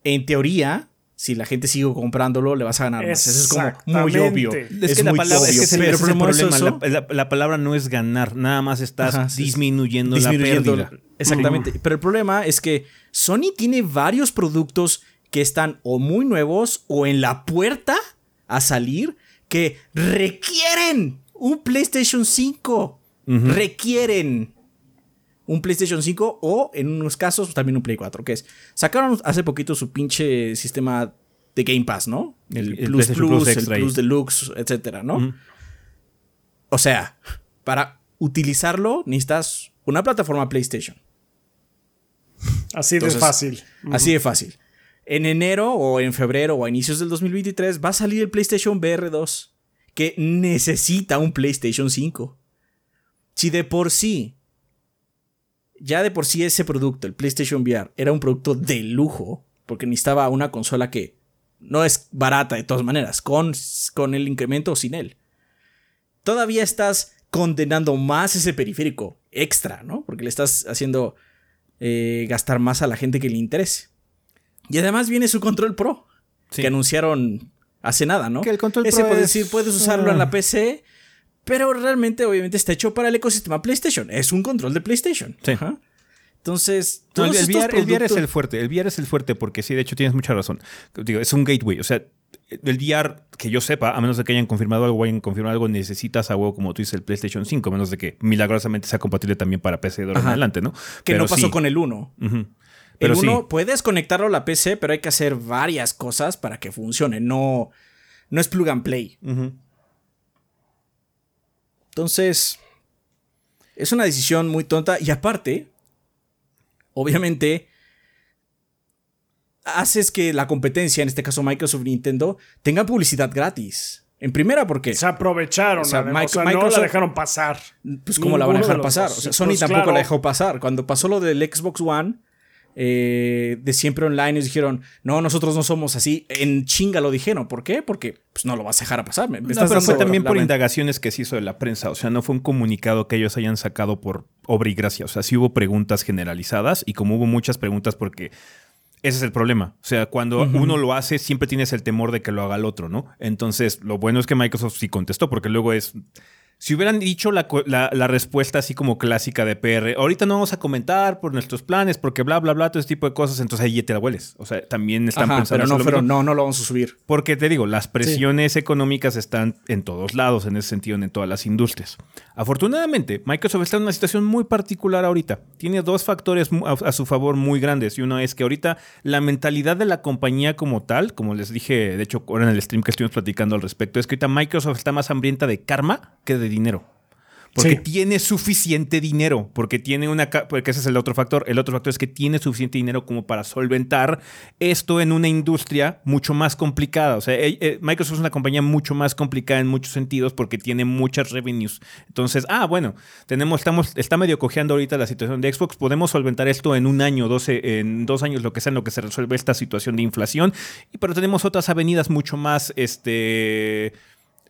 En teoría, si la gente sigue comprándolo, le vas a ganar más. Eso es como muy obvio. Es, que la muy palabra es, obvio, pero es el problema es. La, la- la palabra no es ganar, nada más estás Ajá, sí, disminuyendo, disminuyendo- la pérdida. Exactamente. Pero el problema es que Sony tiene varios productos que están o muy nuevos o en la puerta a salir que requieren un PlayStation 5. Requieren un PlayStation 5 o en unos casos también un Play 4. Que es, sacaron hace poquito su pinche sistema de Game Pass, ¿no? El- el Plus Plus, Plus el. Plus Deluxe, etcétera, ¿no? O sea, para utilizarlo necesitas una plataforma PlayStation. Así de fácil. Así de fácil. En enero o en febrero o a inicios del 2023 va a salir el PlayStation VR 2 que necesita un PlayStation 5. Si de por sí, ya de por sí ese producto, el PlayStation VR, era un producto de lujo, porque necesitaba una consola que no es barata de todas maneras, con, con el incremento o sin él. Todavía estás condenando más ese periférico extra, ¿no? Porque le estás haciendo eh, gastar más a la gente que le interese. Y además viene su control pro, Sí. que anunciaron hace nada, ¿no? Que el control Ese pro puede es- decir, puedes usarlo en la PC, pero realmente obviamente está hecho para el ecosistema PlayStation. Es un control de PlayStation. Sí. Ajá. Entonces, No, el, estos VR, el VR es el fuerte. El VR es el fuerte porque sí, de hecho tienes mucha razón. Digo, es un gateway. O sea, el VR, que yo sepa, a menos de que hayan confirmado algo o hayan confirmado algo, necesitas a huevo, como tú dices, el PlayStation 5, a menos de que milagrosamente sea compatible también para PC de ahora en adelante, ¿no? que Pero no pasó sí. con el 1. Ujú. Pero el sí. 1 puedes conectarlo a la PC, pero hay que hacer varias cosas para que funcione. No, no es plug and play. Ujú. Entonces, es una decisión muy tonta. Y aparte, obviamente, haces que la competencia, en este caso Microsoft y Nintendo, tenga publicidad gratis. En primera, porque. Se aprovecharon, O sea, además, Mic- o sea, no Microsoft- la dejaron pasar. Pues cómo la van a dejar de pasar. O sea, Sony Pues, tampoco claro. la dejó pasar. Cuando pasó lo del Xbox One, eh, de siempre online, ellos dijeron, no, nosotros no somos así. En chinga lo dijeron. ¿Por qué? Porque pues, no lo vas a dejar a pasar. Me, me No, estás pero fue también por indagaciones que se hizo de la prensa. O sea, no fue un comunicado que ellos hayan sacado por obra y gracia. O sea, sí hubo preguntas generalizadas y como hubo muchas preguntas porque ese es el problema. O sea, cuando uno lo hace, siempre tienes el temor de que lo haga el otro, ¿no? Entonces, lo bueno es que Microsoft sí contestó porque luego es... Si hubieran dicho la, la- la respuesta así como clásica de PR, ahorita no vamos a comentar por nuestros planes, porque bla, bla, bla, todo ese tipo de cosas, entonces ahí ya te la hueles. O sea, también están Ajá, pensando pero no, pero no, no lo vamos a subir. Porque te digo, las presiones económicas están en todos lados, en ese sentido, en todas las industrias. Afortunadamente, Microsoft está en una situación muy particular ahorita. Tiene dos factores a, a su favor muy grandes. Y uno es que ahorita la mentalidad de la compañía como tal, como les dije, de hecho, ahora en el stream que estuvimos platicando al respecto, es que ahorita Microsoft está más hambrienta de karma que de dinero. Porque Sí. tiene suficiente dinero, porque tiene una... Porque ese es el otro factor. El otro factor es que tiene suficiente dinero como para solventar esto en una industria mucho más complicada. O sea, eh, eh, Microsoft es una compañía mucho más complicada en muchos sentidos porque tiene muchas revenues. Entonces, ah, bueno, tenemos, estamos, está medio cojeando ahorita la situación de Xbox. Podemos solventar esto en un año, 12, en dos años, lo que sea, en lo que se resuelve esta situación de inflación. Pero tenemos otras avenidas mucho más, este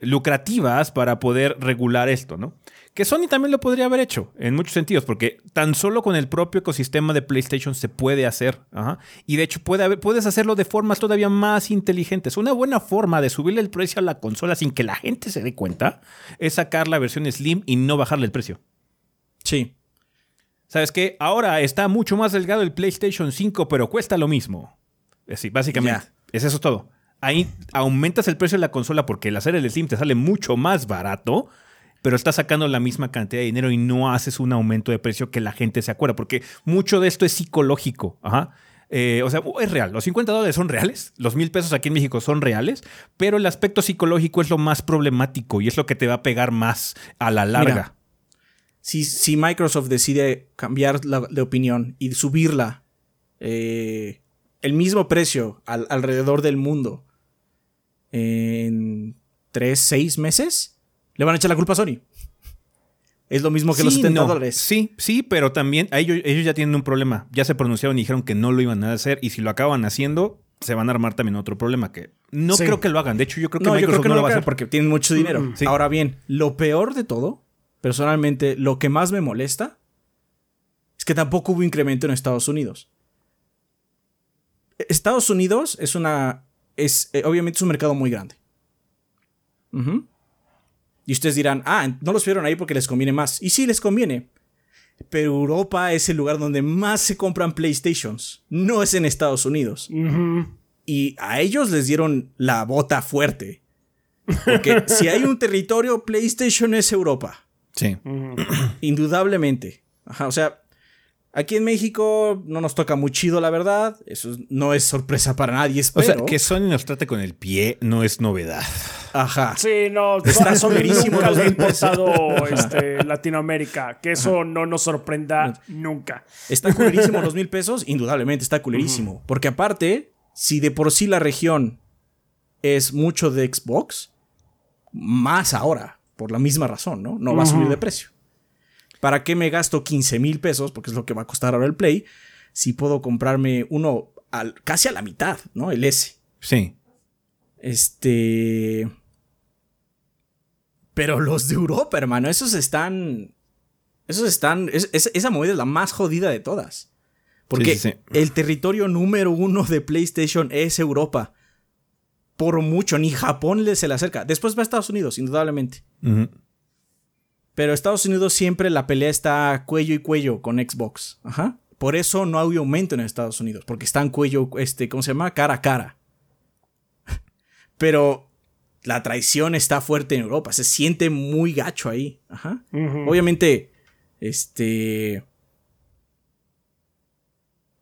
lucrativas para poder regular esto, ¿no? Que Sony también lo podría haber hecho en muchos sentidos, porque tan solo con el propio ecosistema de PlayStation se puede hacer. ajá. Y de hecho puede haber- puedes hacerlo de formas todavía más inteligentes. Una buena forma de subirle el precio a la consola sin que la gente se dé cuenta es sacar la versión Slim y no bajarle el precio. Sí. ¿Sabes qué? Ahora está mucho más delgado el PlayStation 5, pero cuesta lo mismo. Sí, básicamente. Es eso todo. Ahí aumentas el precio de la consola porque el hacer el Slim te sale mucho más barato, pero estás sacando la misma cantidad de dinero y no haces un aumento de precio que la gente se acuerda, porque mucho de esto es psicológico. Ajá. Eh, o sea, es real. Los 50 dólares son reales, los mil pesos aquí en México son reales, pero el aspecto psicológico es lo más problemático y es lo que te va a pegar más a la larga. Mira, si, si Microsoft decide cambiar la, de opinión y subirla eh, el mismo precio al- alrededor del mundo en 3, 6 meses, le van a echar la culpa a Sony. Es lo mismo que los Sí, 70 no. dólares. Sí, sí, pero también a ellos, ellos ya tienen un problema. Ya se pronunciaron y dijeron que no lo iban a hacer. Y si lo acaban haciendo, se van a armar también otro problema. Que no Sí. creo que lo hagan. De hecho, yo creo que No, yo Microsoft creo que no, no lo va a hacer. porque tienen mucho dinero. Mm, sí. Ahora bien, lo peor de todo, personalmente, lo que más me molesta es que tampoco hubo incremento en Estados Unidos. Estados Unidos es una. Es, eh, obviamente es un mercado muy grande. Y ustedes dirán, ah, no los vieron ahí porque les conviene más. Y sí les conviene. Pero Europa es el lugar donde más se compran PlayStations. No es en Estados Unidos. Y a ellos les dieron la bota fuerte. Porque si hay un territorio, PlayStation es Europa. Sí. Indudablemente. Ajá, o sea, aquí en México no nos toca muy chido, la verdad. Eso no es sorpresa para nadie, O espero. sea, que Sony nos trate con el pie no es novedad. Ajá. Sí, no, Está los le ha importado este, Latinoamérica. Que eso no nos sorprenda nunca. ¿Está culerísimo los mil pesos? Indudablemente está culerísimo. Porque aparte, si de por sí la región es mucho de Xbox, más ahora, por la misma razón, ¿no? No va a subir de precio. ¿Para qué me gasto 15 mil pesos? Porque es lo que va a costar ahora el Play. Si puedo comprarme uno al- casi a la mitad, ¿no? El S. Sí. Este. Pero los de Europa, hermano, esos están. Esos están. es- es- esa movida es la más jodida de todas. Porque Sí, sí, sí. el territorio número uno de PlayStation es Europa. Por mucho, ni Japón le se le acerca. Después va a Estados Unidos, indudablemente. Pero Estados Unidos siempre la pelea está cuello y cuello con Xbox. Ajá. Por eso no hay aumento en Estados Unidos. Porque están cuello, este, ¿cómo se llama? Cara a cara. Pero la traición está fuerte en Europa. Se siente muy gacho ahí. Ajá. Obviamente, este.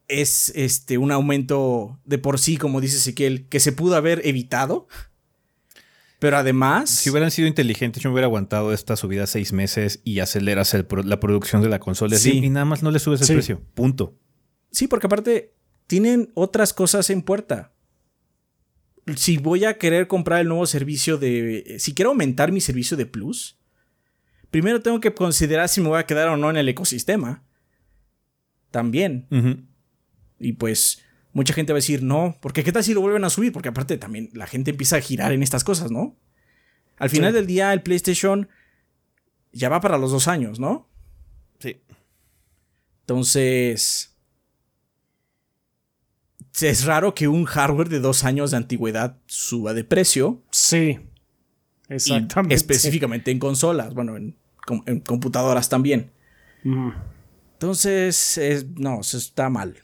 Es este un aumento de por sí, como dice Ezequiel, que se pudo haber evitado. Pero además. Si hubieran sido inteligentes, yo me hubiera aguantado esta subida seis meses y aceleras el la producción de la consola Sí. Y nada más no le subes el Sí. precio. Punto. Sí, porque aparte tienen otras cosas en puerta. si voy a querer comprar el nuevo servicio de... Si quiero aumentar mi servicio de Plus, primero tengo que considerar si me voy a quedar o no en el ecosistema. También. Y pues mucha gente va a decir, no, porque qué tal si lo vuelven a subir? Porque aparte también la gente empieza a girar en estas cosas, ¿no? Al final del día el PlayStation ya va para los dos años, ¿no? Sí. Entonces... Es raro que un hardware de dos años de antigüedad suba de precio. Sí. Exactamente. específicamente en consolas, bueno, en, computadoras también. Entonces, no, eso está mal.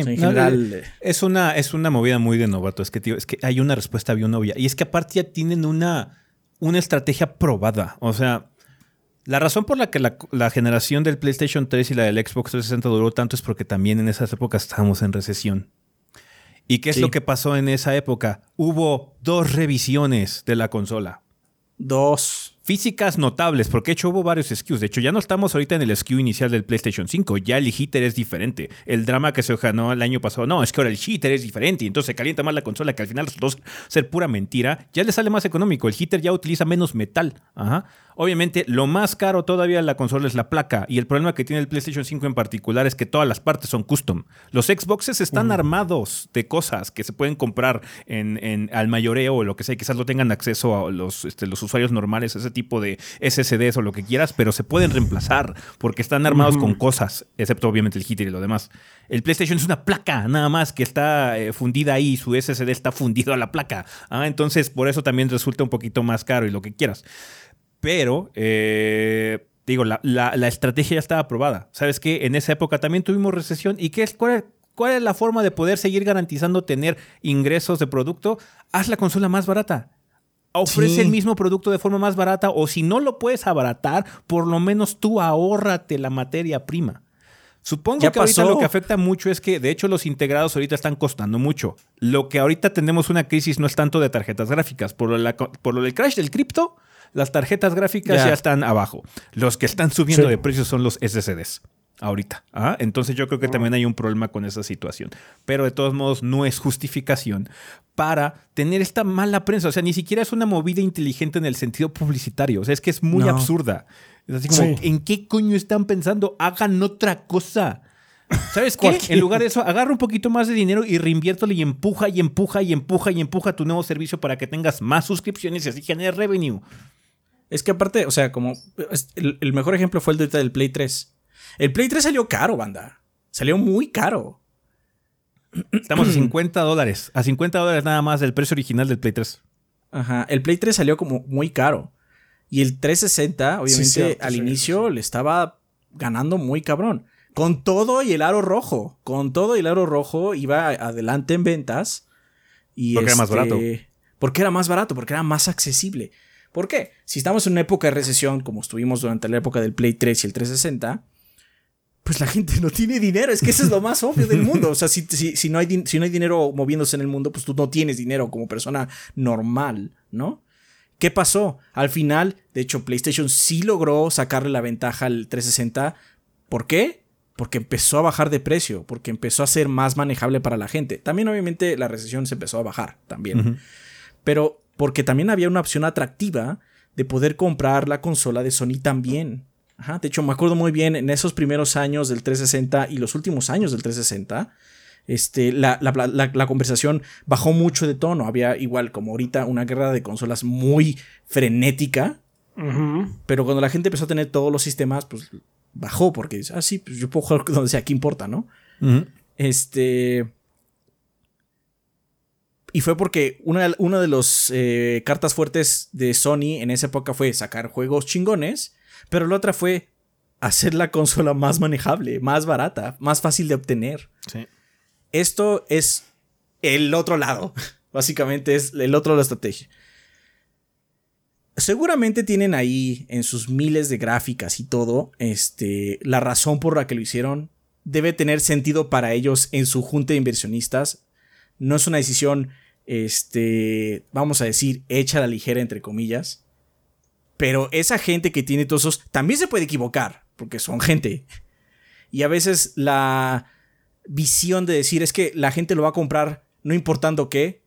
En general, eh, es, una, es una movida muy de novato. Es que, tío, es que hay una respuesta bien obvia. Y es que aparte ya tienen una, una estrategia probada. O sea, la razón por la que la, generación del PlayStation 3 y la del Xbox 360 duró tanto es porque también en esas épocas estábamos en recesión. ¿Y qué es lo que pasó en esa época? Hubo dos revisiones de la consola. Dos. Físicas notables, porque de hecho hubo varios SKUs. De hecho, ya no estamos ahorita en el SKU inicial del PlayStation 5. Ya el heater es diferente. El drama que se ganó el año pasado, no, es que ahora el heater es diferente y entonces se calienta más la consola, que al final resultó ser pura mentira. Ya le sale más económico. El heater ya utiliza menos metal. Ajá. Obviamente, lo más caro todavía de la consola es la placa. Y el problema que tiene el PlayStation 5 en particular es que todas las partes son custom. Los Xboxes están armados de cosas que se pueden comprar en, al mayoreo o lo que sea. Quizás no tengan acceso a los, este, los usuarios normales, ese tipo de SSDs o lo que quieras, pero se pueden reemplazar porque están armados con cosas, excepto obviamente el heater y lo demás. El PlayStation es una placa, nada más, que está eh, fundida ahí, su SSD está fundido a la placa. Ah, entonces, por eso también resulta un poquito más caro y lo que quieras. Pero, eh, digo, la, estrategia ya estaba aprobada. ¿Sabes qué? En esa época también tuvimos recesión. ¿Y qué es, cuál, es, la forma de poder seguir garantizando tener ingresos de producto? Haz la consola más barata. Ofrece el mismo producto de forma más barata o si no lo puedes abaratar, por lo menos tú ahórrate la materia prima. Supongo que ahorita lo que afecta mucho es que, de hecho, los integrados ahorita están costando mucho. Lo que ahorita tenemos una crisis no es tanto de tarjetas gráficas. Por lo del crash del cripto, las tarjetas gráficas ya están abajo. Los que están subiendo de precio son los SSDs ahorita. ¿ah? Entonces yo creo que también hay un problema con esa situación. Pero de todos modos no es justificación para tener esta mala prensa. O sea, ni siquiera es una movida inteligente en el sentido publicitario. O sea, es que es muy absurda. Es así como, ¿en qué coño están pensando? Hagan otra cosa. ¿Sabes qué? En lugar de eso, agarra un poquito más de dinero y reinviértelo y empuja y empuja y empuja y empuja tu nuevo servicio para que tengas más suscripciones y así generes revenue. Es que aparte, o sea, como el, mejor ejemplo fue el de del Play 3. El Play 3 salió caro, banda. Salió muy caro. Estamos a 50 dólares. A 50 dólares nada más del precio original del Play 3. Ajá. El Play 3 salió como muy caro. Y el 360, obviamente, al inicio le estaba ganando muy cabrón. Con todo y el aro rojo. Con todo y el aro rojo iba adelante en ventas. Y porque era más barato. Este, porque era más barato, porque era más accesible. ¿Por qué? Si estamos en una época de recesión, como estuvimos durante la época del Play 3 y el 360, pues la gente no tiene dinero. Es que eso es lo más obvio del mundo. O sea, si, no hay, si no hay dinero moviéndose en el mundo, pues tú no tienes dinero como persona normal, ¿no? ¿Qué pasó? Al final, de hecho, PlayStation sí logró sacarle la ventaja al 360. ¿Por qué? Porque empezó a bajar de precio, porque empezó a ser más manejable para la gente. También, obviamente, la recesión se empezó a bajar también. Pero porque también había una opción atractiva de poder comprar la consola de Sony también. de hecho, me acuerdo muy bien en esos primeros años del 360 y los últimos años del 360, este, la, conversación bajó mucho de tono. Había igual como ahorita una guerra de consolas muy frenética. Pero cuando la gente empezó a tener todos los sistemas, pues bajó porque, ah, sí, pues yo puedo jugar donde sea, ¿qué importa, no? Este. Y fue porque una, de las eh, cartas fuertes de Sony en esa época fue sacar juegos chingones, pero la otra fue hacer la consola más manejable, más barata, más fácil de obtener. Esto es el otro lado. Básicamente es el otro de la estrategia. Seguramente tienen ahí en sus miles de gráficas y todo, este, la razón por la que lo hicieron debe tener sentido para ellos en su junta de inversionistas. No es una decisión este, vamos a decir, hecha la ligera, entre comillas. Pero esa gente que tiene todos esos también se puede equivocar, porque son gente. Y a veces la visión de decir es que la gente lo va a comprar no importando qué,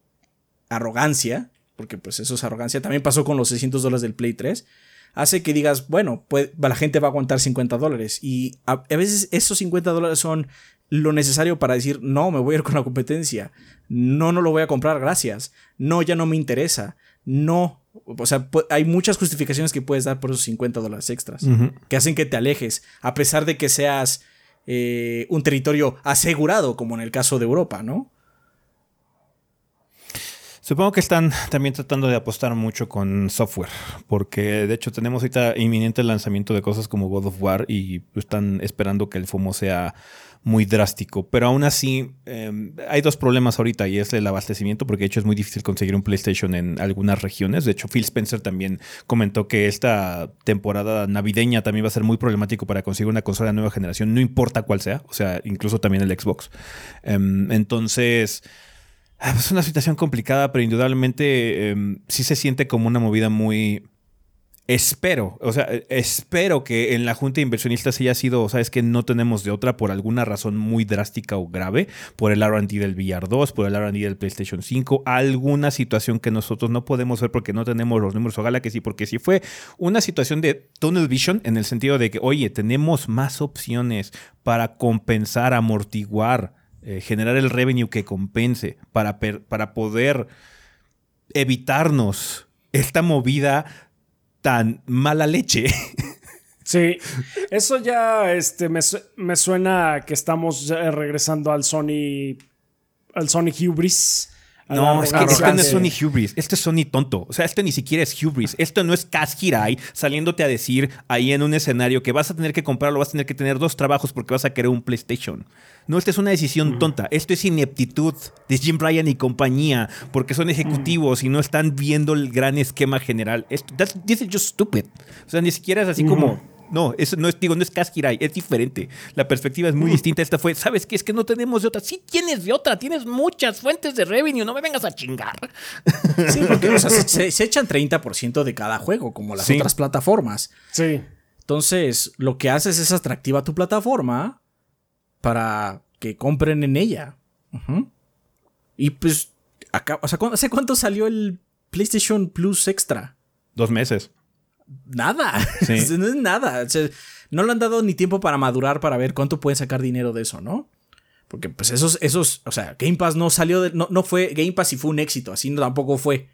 arrogancia, porque pues eso es arrogancia, también pasó con los 600 dólares del Play 3, hace que digas, bueno, pues la gente va a aguantar 50 dólares. Y a, veces esos 50 dólares son lo necesario para decir, no, me voy a ir con la competencia. No, no lo voy a comprar, gracias. No, ya no me interesa. No. O sea, hay muchas justificaciones que puedes dar por esos 50 dólares extras que hacen que te alejes, a pesar de que seas eh, un territorio asegurado, como en el caso de Europa, ¿no? Supongo que están también tratando de apostar mucho con software, porque de hecho tenemos ahorita inminente el lanzamiento de cosas como God of War y están esperando que el FOMO sea muy drástico. Pero aún así, em, hay dos problemas ahorita y es el abastecimiento, porque de hecho es muy difícil conseguir un PlayStation en algunas regiones. De hecho, Phil Spencer también comentó que esta temporada navideña también va a ser muy problemático para conseguir una consola de nueva generación, no importa cuál sea, o sea, incluso también el Xbox. Em, entonces... Ah, es una situación complicada, pero indudablemente em, sí se siente como una movida muy... Espero, o sea, espero que en la junta de inversionistas haya sido, sabes que no tenemos de otra por alguna razón muy drástica o grave, por el RD del VR 2, por el RD del PlayStation 5, alguna situación que nosotros no podemos ver porque no tenemos los números, ojalá que sí, porque si fue una situación de tunnel vision en el sentido de que, oye, tenemos más opciones para compensar, amortiguar eh, generar el revenue que compense para, para poder evitarnos esta movida tan mala leche. Sí, eso ya este, me, me suena que estamos regresando al Sony, al Sony Hubris. No, es que esto no es Sony Hubris, esto es Sony tonto. O sea, esto ni siquiera es Hubris. Esto no es Kaz saliéndote a decir ahí en un escenario que vas a tener que comprarlo, vas a tener que tener dos trabajos porque vas a querer un PlayStation. No, esta es una decisión tonta. Esto es ineptitud de Jim Bryan y compañía porque son ejecutivos y no están viendo el gran esquema general. Esto, this is just stupid. O sea, ni siquiera es así como no, eso no es, digo, no es Kaskirai, es diferente. La perspectiva es muy distinta. Esta fue, ¿sabes qué? Es que no tenemos de otra. Sí tienes de otra, tienes muchas fuentes de revenue, no me vengas a chingar. Sí, porque se, echan 30% de cada juego, como las otras plataformas. Sí. Entonces, lo que haces es atractiva tu plataforma para que compren en ella. Y pues, acá, o sea, ¿hace cuánto salió el PlayStation Plus Extra? Dos meses nada. no es nada. no le han dado ni tiempo para madurar para ver cuánto pueden sacar dinero de eso, ¿no? Porque pues esos, esos, o sea, Game Pass no salió de, no, no fue, Game Pass y fue un éxito, así tampoco fue.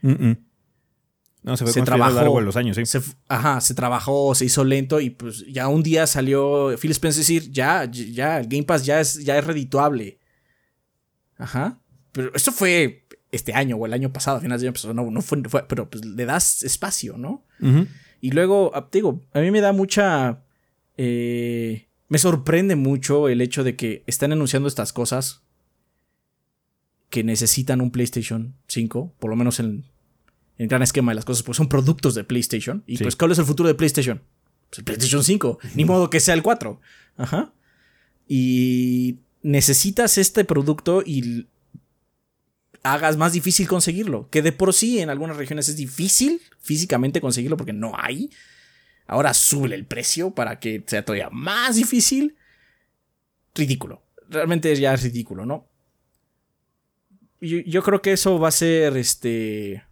No, se, fue se trabajó a largo de los años, sí. ajá, se trabajó, se hizo lento y pues ya un día salió Phil Spencer decir, ya, ya, el Game Pass ya es, ya es redituable. Ajá. Pero esto fue este año o el año pasado, a finales de año pasado, no, no fue, pero pues le das espacio, ¿no? Y luego, ah, digo, a mí me da mucha... Eh, me sorprende mucho el hecho de que están anunciando estas cosas que necesitan un PlayStation 5, por lo menos en, el gran esquema de las cosas, pues son productos de PlayStation. Y pues, ¿cuál es el futuro de PlayStation? Pues el PlayStation 5, ni modo que sea el 4. Ajá. Y necesitas este producto y hagas más difícil conseguirlo. Que de por sí en algunas regiones es difícil físicamente conseguirlo porque no hay. Ahora sube el precio para que sea todavía más difícil. Ridículo. Realmente ya es ridículo, ¿no? Yo, yo creo que eso va a ser este.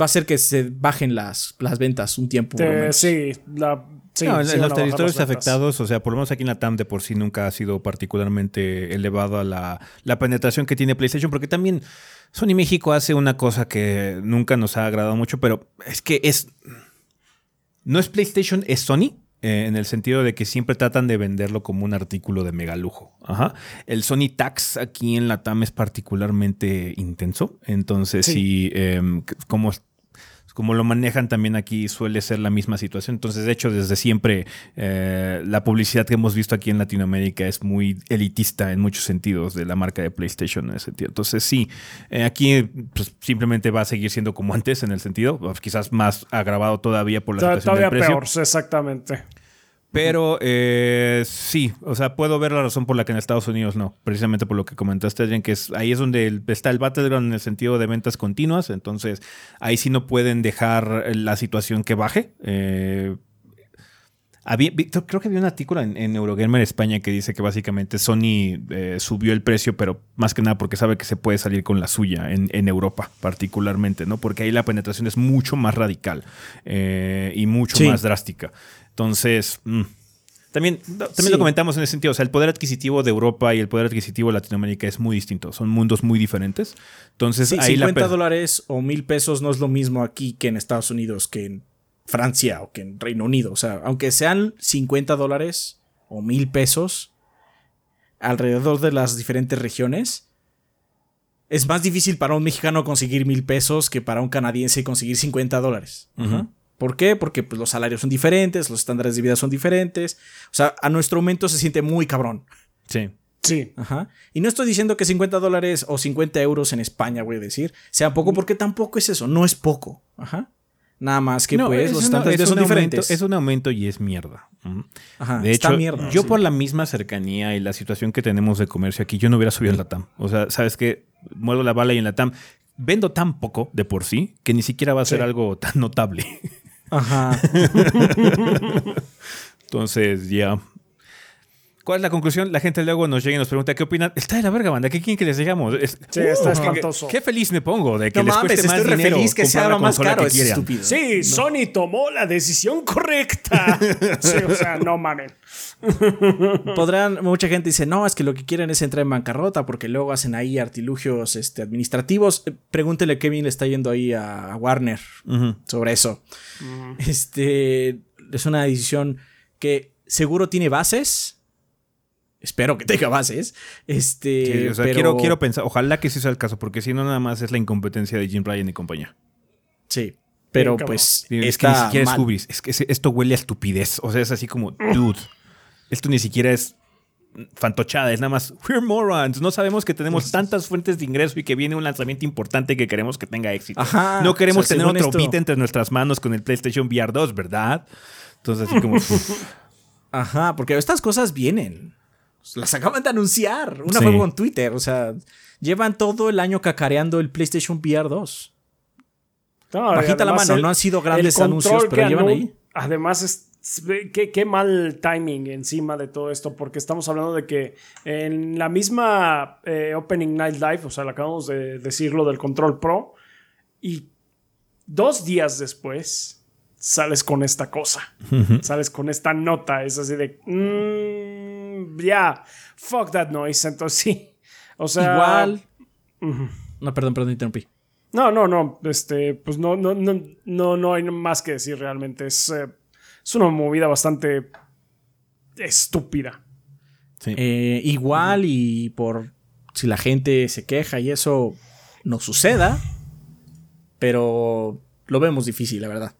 Va a ser que se bajen las, las ventas un tiempo. sí, la en, los territorios afectados, o sea, por lo menos aquí en la TAM de por sí nunca ha sido particularmente elevada la, la penetración que tiene PlayStation, porque también Sony México hace una cosa que nunca nos ha agradado mucho, pero es que es... No es PlayStation, es Sony. Eh, en el sentido de que siempre tratan de venderlo como un artículo de mega lujo. Ajá. El Sony Tax aquí en la TAM es particularmente intenso. Entonces, sí, em, como como lo manejan también aquí suele ser la misma situación. Entonces, de hecho, desde siempre eh, la publicidad que hemos visto aquí en Latinoamérica es muy elitista en muchos sentidos de la marca de PlayStation en ese sentido. Entonces, sí, eh, aquí pues, simplemente va a seguir siendo como antes en el sentido, pues, quizás más agravado todavía por la situación del precio. peor, exactamente. Pero eh, sí, o sea, puedo ver la razón por la que en Estados Unidos no. Precisamente por lo que comentaste, Adrian, que es, ahí es donde está el battleground en el sentido de ventas continuas. Entonces, ahí sí no pueden dejar la situación que baje. Eh, creo que había un artículo en, Eurogamer España que dice que básicamente Sony eh, subió el precio, pero más que nada porque sabe que se puede salir con la suya en, Europa, particularmente, ¿no? Porque ahí la penetración es mucho más radical eh, y mucho más drástica. Entonces, mm, también, también lo comentamos en ese sentido. O sea, el poder adquisitivo de Europa y el poder adquisitivo de Latinoamérica es muy distinto. Son mundos muy diferentes. Entonces, ahí 50 dólares o mil pesos no es lo mismo aquí que en Estados Unidos, que en Francia o que en Reino Unido. O sea, aunque sean 50 dólares o mil pesos alrededor de las diferentes regiones, es más difícil para un mexicano conseguir mil pesos que para un canadiense conseguir 50 dólares. ¿Por qué? Porque pues, los salarios son diferentes, los estándares de vida son diferentes. O sea, a nuestro momento se siente muy cabrón. Sí. Sí. Ajá. Y no estoy diciendo que 50 dólares o 50 euros en España, voy a decir, sea poco, porque tampoco es eso, no es poco. Ajá. Nada más que pues los estándares son diferentes. es un aumento y es mierda. Ajá, de hecho, mierda, yo por la misma cercanía y la situación que tenemos de comercio aquí, yo no hubiera subido en la TAM. O sea, ¿sabes qué? Muevo la bala y en la TAM vendo tan poco de por sí que ni siquiera va a ser algo tan notable. Ajá. Entonces, ya. ¿Cuál es la conclusión? La gente luego nos llega y nos pregunta qué opinan. Está de la verga, banda. ¿Qué quieren que les digamos? sí, está espantoso. Qué, feliz me pongo de que les cueste más dinero feliz que sea más caro. Es estúpido. Sí, Sony tomó la decisión correcta. sí, o sea, no mames. Podrán, mucha gente dice, no, es que lo que quieren es entrar en bancarrota porque luego hacen ahí artilugios este, administrativos. Eh, pregúntele qué bien le está yendo ahí a, Warner sobre eso. Este es una decisión que seguro tiene bases Espero que tenga bases. Este, quiero, quiero pensar, ojalá que sí sea el caso, porque si no, nada más es la incompetencia de Jim Ryan y compañía. Sí. Pero pues. Es que ni siquiera es Es que esto huele a estupidez. O sea, es así como, dude. Esto ni siquiera es fantochada, es nada más, we're morons. No sabemos que tenemos pues, tantas fuentes de ingreso y que viene un lanzamiento importante que queremos que tenga éxito. no queremos tener otro beat entre nuestras manos con el PlayStation VR 2, ¿verdad? Entonces, así como. Ajá, porque estas cosas vienen. Las acaban de anunciar. Una fue con Twitter. O sea, llevan todo el año cacareando el PlayStation VR 2. Bajita la mano, no han sido grandes anuncios, pero llevan ahí. Además, qué, mal timing encima de todo esto, porque estamos hablando de que en la misma eh, Opening Night Live, o sea, le acabamos de decirlo del Control Pro, y dos días después sales con esta cosa, sales con esta nota, es así de... Mm, ya, fuck that noise. Entonces sí. O sea. Igual. No, perdón, perdón, interrumpí. No, no, no. Este, pues no, no, no, no, no hay más que decir realmente. Es, eh, es una movida bastante estúpida. Eh, igual y por si la gente se queja y eso no suceda, pero lo vemos difícil, la verdad.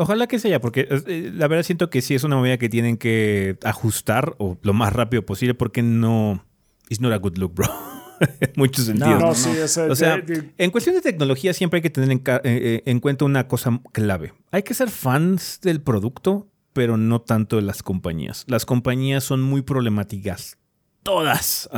Ojalá que sea, porque eh, la verdad siento que sí es una movida que tienen que ajustar o lo más rápido posible porque no... It's not a good look, bro. en muchos sentidos. No, sí, o sea, en cuestión de tecnología siempre hay que tener en, eh, en, cuenta una cosa clave. Hay que ser fans del producto, pero no tanto de las compañías. Las compañías son muy problemáticas todas.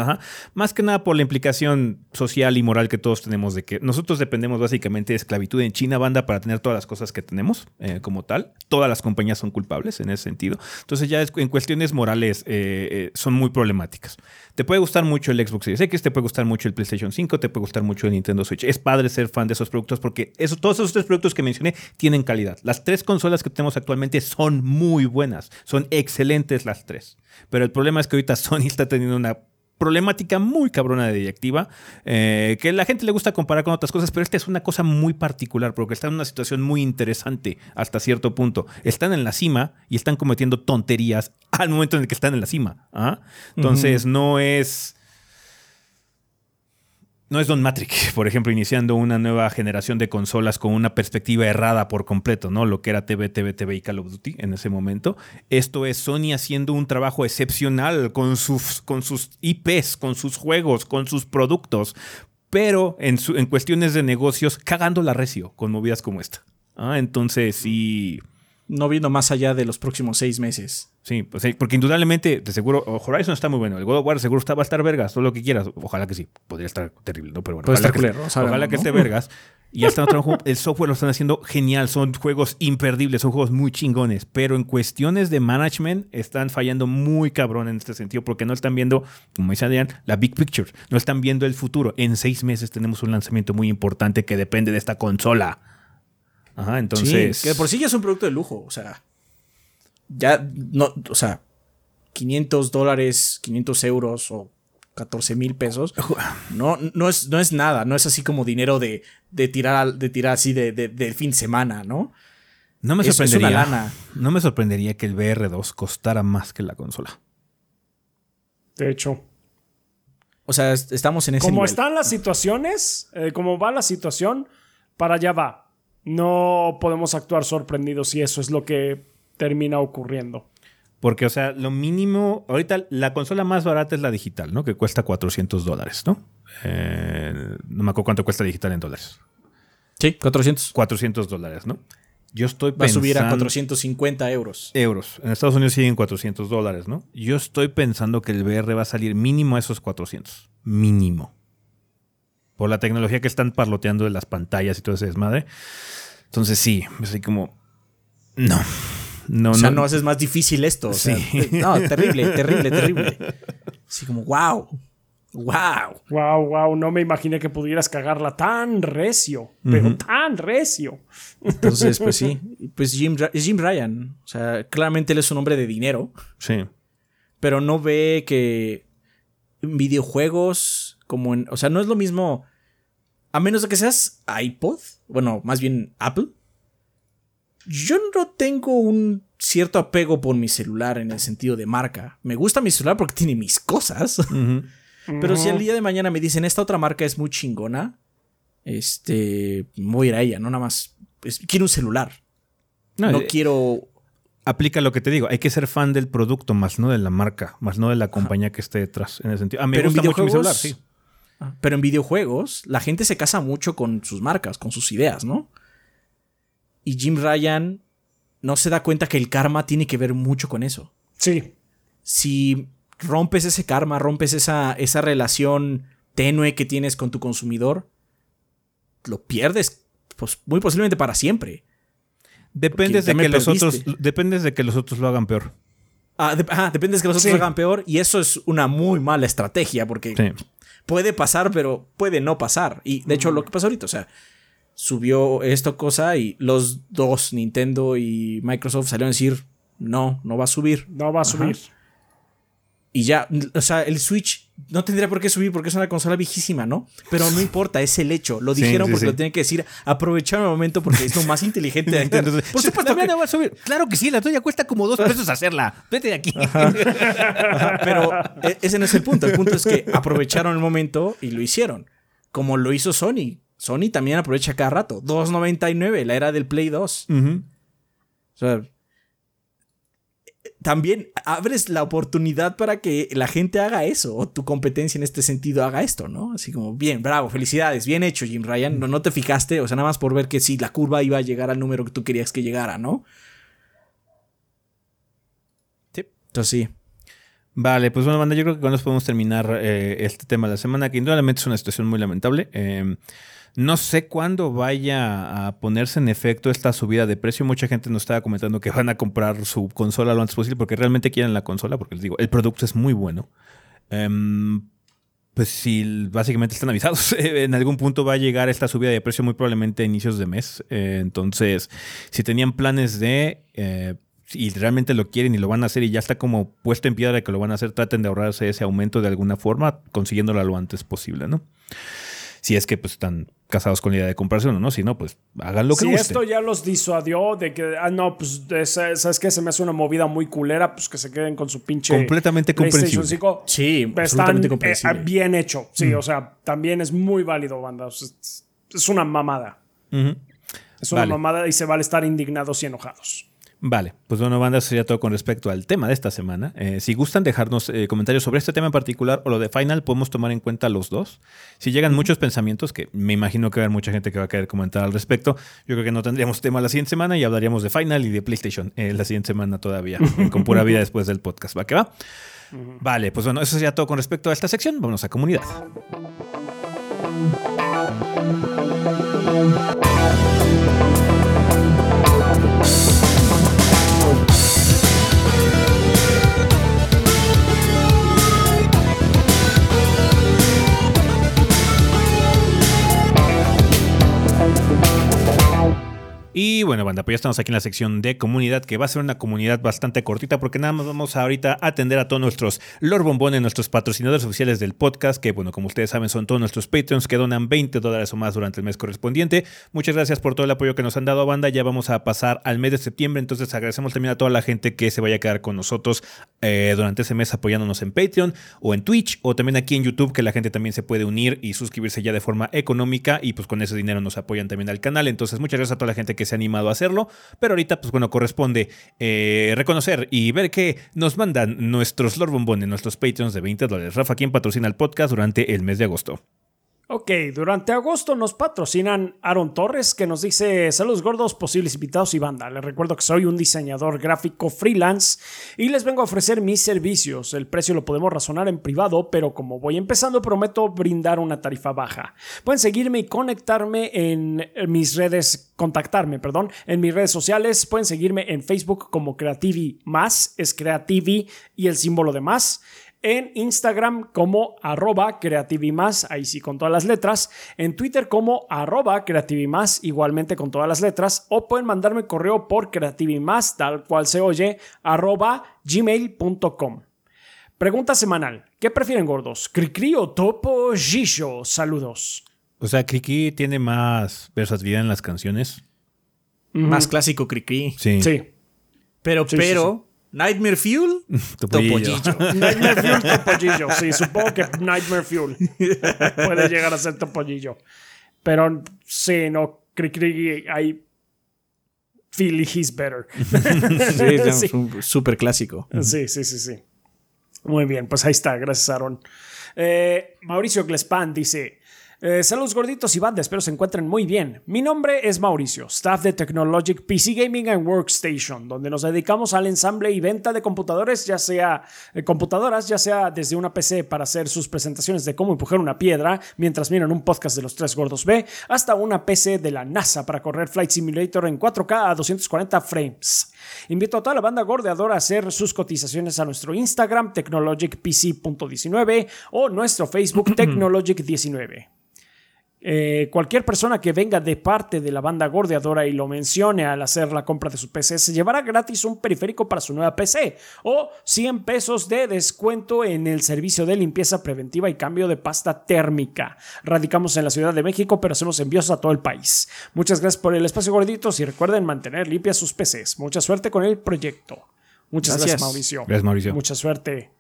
Más que nada por la implicación social y moral que todos tenemos de que nosotros dependemos básicamente de esclavitud en China, banda, para tener todas las cosas que tenemos eh, como tal. Todas las compañías son culpables en ese sentido. Entonces ya en cuestiones morales eh, eh, son muy problemáticas. Te puede gustar mucho el Xbox Series X, te puede gustar mucho el PlayStation 5, te puede gustar mucho el Nintendo Switch. Es padre ser fan de esos productos porque todos esos tres productos que mencioné tienen calidad. Las tres consolas que tenemos actualmente son muy buenas, son excelentes las tres. Pero el problema es que ahorita Sony está teniendo una problemática muy cabrona de directiva, eh, que la gente le gusta comparar con otras cosas, pero esta es una cosa muy particular, porque están en una situación muy interesante hasta cierto punto. Están en la cima y están cometiendo tonterías al momento en el que están en la cima. ¿ah? Entonces, no es no es Don Matrix, por ejemplo, iniciando una nueva generación de consolas con una perspectiva errada por completo, ¿no? Lo que era TV, TV, TV y Call of Duty en ese momento. Esto es Sony haciendo un trabajo excepcional con sus, con sus IPs, con sus juegos, con sus productos, pero en, en cuestiones de negocios, cagando la recio con movidas como esta. Ah, entonces sí. no viendo más allá de los próximos seis meses. Sí, pues porque indudablemente, de seguro, Horizon está muy bueno. El God of War seguro está, va a estar vergas, todo lo que quieras. Ojalá que sí. Podría estar terrible, ¿no? Pero bueno, Puede ojalá, estar que, culero, sabemos, ojalá que ¿no? esté vergas. Y están trabajando, el software lo están haciendo genial, son juegos imperdibles, son juegos muy chingones, pero en cuestiones de management están fallando muy cabrón en este sentido porque no están viendo, como dice Adrián, la big picture, no están viendo el futuro. En seis meses tenemos un lanzamiento muy importante que depende de esta consola. Ajá, entonces... Sí, que por sí ya es un producto de lujo. O sea, ya no, o sea, 500 dólares, 500 euros o 14 mil pesos. No, no, es, no es nada. No es así como dinero de, de tirar, de tirar así de, de, de fin de semana, ¿no? No me Es- es una sorprendería. lana. No me sorprendería que el VR2 costara más que la consola. De hecho. O sea, es- estamos en ese Como nivel. están las situaciones, eh, como va la situación, para allá va. No podemos actuar sorprendidos si eso es lo que termina ocurriendo. Porque, o sea, lo mínimo. Ahorita la consola más barata es la digital, ¿no? Que cuesta 400 dólares, ¿no? Eh, no me acuerdo cuánto cuesta digital en dólares. Sí, 400. 400 dólares, ¿no? Yo estoy Va a pensando. subir a 450 euros. Euros. En Estados Unidos siguen 400 dólares, ¿no? Yo estoy pensando que el VR va a salir mínimo a esos 400. Mínimo. Por la tecnología que están parloteando de las pantallas y todo ese desmadre. Entonces, sí, así como. No. No, O sea, no, haces más difícil esto. O sea, Sí. No, terrible, terrible, terrible. Así como, wow. Wow. Wow, wow, no me imaginé que pudieras cagarla tan recio, pero tan recio. Entonces, pues sí. Pues Jim, es Jim Ryan. O sea, claramente él es un hombre de dinero, Sí. pero no ve que en videojuegos, como en. O sea, no es lo mismo. A menos de que seas iPod, bueno, más bien Apple. Yo no tengo un cierto apego por mi celular en el sentido de marca. Me gusta mi celular porque tiene mis cosas. Pero si el día de mañana me dicen esta otra marca es muy chingona, este, voy a ir a ella, no nada más. quiero un celular. No, No, eh, quiero. aplica lo que te digo. Hay que ser fan del producto, más no de la marca, más no de la compañía que esté detrás. En ese sentido. Ah, me Pero en gusta mucho mi celular, videojuegos- sí. Pero en videojuegos, la gente se casa mucho con sus marcas, con sus ideas, ¿no? Y Jim Ryan no se da cuenta que el karma tiene que ver mucho con eso. Sí, Si rompes ese karma, rompes esa, esa relación tenue que tienes con tu consumidor, lo pierdes, pues muy posiblemente para siempre. Dependes de que los otros, dependes de que los otros lo hagan peor. Ah, de- ajá, depende de que los otros Sí. hagan peor. Y eso es una muy mala estrategia porque Sí. puede pasar, pero puede no pasar. Y de hecho, lo que pasó ahorita, o sea, subió esto cosa y los dos, Nintendo y Microsoft, salieron a decir: no, no va a subir. no va a Ajá. subir. Y ya, o sea, el Switch no tendría por qué subir porque es una consola viejísima, ¿no? Pero no importa, es el hecho. Lo Sí, dijeron sí, porque sí. lo tienen que decir. Aprovecharon el momento porque es lo más inteligente de. Entonces, Por supuesto la que va a subir. Claro que sí, la tuya cuesta como dos pesos hacerla. Vete de aquí. Pero e- ese no es el punto. El punto es que aprovecharon el momento y lo hicieron. Como lo hizo Sony. Sony también aprovecha cada rato. 2.99, la era del Play 2. Ujú. O sea, también abres la oportunidad para que la gente haga eso, o tu competencia en este sentido haga esto, ¿no? Así como, bien, bravo, felicidades, bien hecho, Jim Ryan. No, no te fijaste, o sea, nada más por ver que si la curva iba a llegar al número que tú querías que llegara, ¿no? Sí. Entonces sí. Vale, pues bueno, banda, yo creo que con eso podemos terminar eh, este tema de la semana, que indudablemente es una situación muy lamentable. Eh, no sé cuándo vaya a ponerse en efecto esta subida de precio. Mucha gente nos estaba comentando que van a comprar su consola lo antes posible porque realmente quieren la consola, porque les digo, el producto es muy bueno. Em, pues si básicamente están avisados, en algún punto va a llegar esta subida de precio muy probablemente a inicios de mes. Eh, entonces, si tenían planes de... eh, y realmente lo quieren y lo van a hacer y ya está como puesto en piedra que lo van a hacer, traten de ahorrarse ese aumento de alguna forma, consiguiéndolo lo antes posible, ¿no? Si es que pues están casados con la idea de comprarse uno, ¿no? Si no, pues hagan lo que si esto ya los disuadió de que, ah, no, pues, esa- ¿sabes qué? Se me hace una movida muy culera, pues que se queden con su pinche. Completamente comprensible. 5. Sí, Están absolutamente eh, bien hecho. Sí, o sea, también es muy válido, banda. O sea, es, una mamada. Es una Vale. mamada y se vale estar indignados y enojados. Vale, pues bueno, banda, eso sería todo con respecto al tema de esta semana. Eh, si gustan dejarnos eh, comentarios sobre este tema en particular o lo de Final, podemos tomar en cuenta los dos. Si llegan muchos pensamientos, que me imagino que va a haber mucha gente que va a querer comentar al respecto, yo creo que no tendríamos tema la siguiente semana y hablaríamos de Final y de PlayStation eh, la siguiente semana todavía, con pura vida después del podcast. ¿Va que va? Vale, pues bueno, eso sería todo con respecto a esta sección. Vamos a comunidad. Y bueno, banda, pues ya estamos aquí en la sección de comunidad, que va a ser una comunidad bastante cortita, porque nada más vamos ahorita a atender a todos nuestros Lord Bombones, nuestros patrocinadores oficiales del podcast, que bueno, como ustedes saben, son todos nuestros Patreons que donan 20 dólares o más durante el mes correspondiente. Muchas gracias por todo el apoyo que nos han dado, banda. Ya vamos a pasar al mes de septiembre, entonces agradecemos también a toda la gente que se vaya a quedar con nosotros eh, durante ese mes apoyándonos en Patreon o en Twitch o también aquí en YouTube, que la gente también se puede unir y suscribirse ya de forma económica y pues con ese dinero nos apoyan también al canal. Entonces, muchas gracias a toda la gente que se ha animado a hacerlo, pero ahorita, pues bueno, corresponde eh, reconocer y ver que nos mandan nuestros Lord Bombones, nuestros Patreons de 20 dólares. Rafa, ¿quién patrocina el podcast durante el mes de agosto? Ok, durante agosto nos patrocinan Aaron Torres, que nos dice saludos gordos, posibles invitados y banda. Les recuerdo que soy un diseñador gráfico freelance y les vengo a ofrecer mis servicios. El precio lo podemos razonar en privado, pero como voy empezando prometo brindar una tarifa baja. Pueden seguirme y conectarme en mis redes, contactarme, perdón, en mis redes sociales. Pueden seguirme en Facebook como Creativi Más, es Creativi y el símbolo de más en Instagram como arroba creativimás, ahí sí con todas las letras, en Twitter como arroba creativimás, igualmente con todas las letras, o pueden mandarme correo por creativimás, tal cual se oye, arroba gmail.com. Pregunta semanal, ¿qué prefieren gordos? ¿Cricri o Topo Gillo? Saludos. O sea, Cricri tiene más versatilidad en las canciones. Más clásico Cricri. Sí. Sí. Pero, Sí, sí, pero, Nightmare Fuel, Topollillo. Topollillo. Nightmare Fuel, Topollillo. Sí, supongo que Nightmare Fuel puede llegar a ser Topollillo. Pero sí, no, Cricri, I feel he's better. Sí, es Sí. un súper clásico. Sí, sí, sí, sí. Muy bien, pues ahí está, gracias Aaron. Eh, Mauricio Glespan dice, eh, saludos gorditos y banda, espero se encuentren muy bien. Mi nombre es Mauricio, staff de Technologic PC Gaming and Workstation, donde nos dedicamos al ensamble y venta de computadores, ya sea eh, computadoras, ya sea desde una PC para hacer sus presentaciones de cómo empujar una piedra mientras miran un podcast de los tres gordos B, hasta una PC de la NASA para correr Flight Simulator en 4K a 240 frames. Invito a toda la banda gordeadora a hacer sus cotizaciones a nuestro Instagram technologicpc.19 o nuestro Facebook technologic19. Eh, cualquier persona que venga de parte de la banda gordeadora y lo mencione al hacer la compra de su PC se llevará gratis un periférico para su nueva PC o 100 pesos de descuento en el servicio de limpieza preventiva y cambio de pasta térmica. Radicamos en la Ciudad de México, pero hacemos envíos a todo el país. Muchas gracias por el espacio gorditos y recuerden mantener limpias sus PCs. Mucha suerte con el proyecto. Muchas gracias, Gracias. Mauricio. Gracias, Mauricio. Mucha suerte.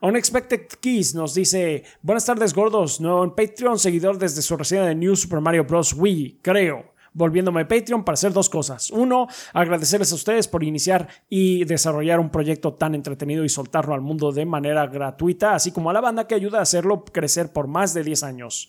Unexpected Keys nos dice: Buenas tardes, gordos. No en Patreon, seguidor desde su reseña de New Super Mario Bros. Wii, creo. Volviéndome a Patreon para hacer dos cosas. Uno, agradecerles a ustedes por iniciar y desarrollar un proyecto tan entretenido y soltarlo al mundo de manera gratuita, así como a la banda que ayuda a hacerlo crecer por más de 10 años.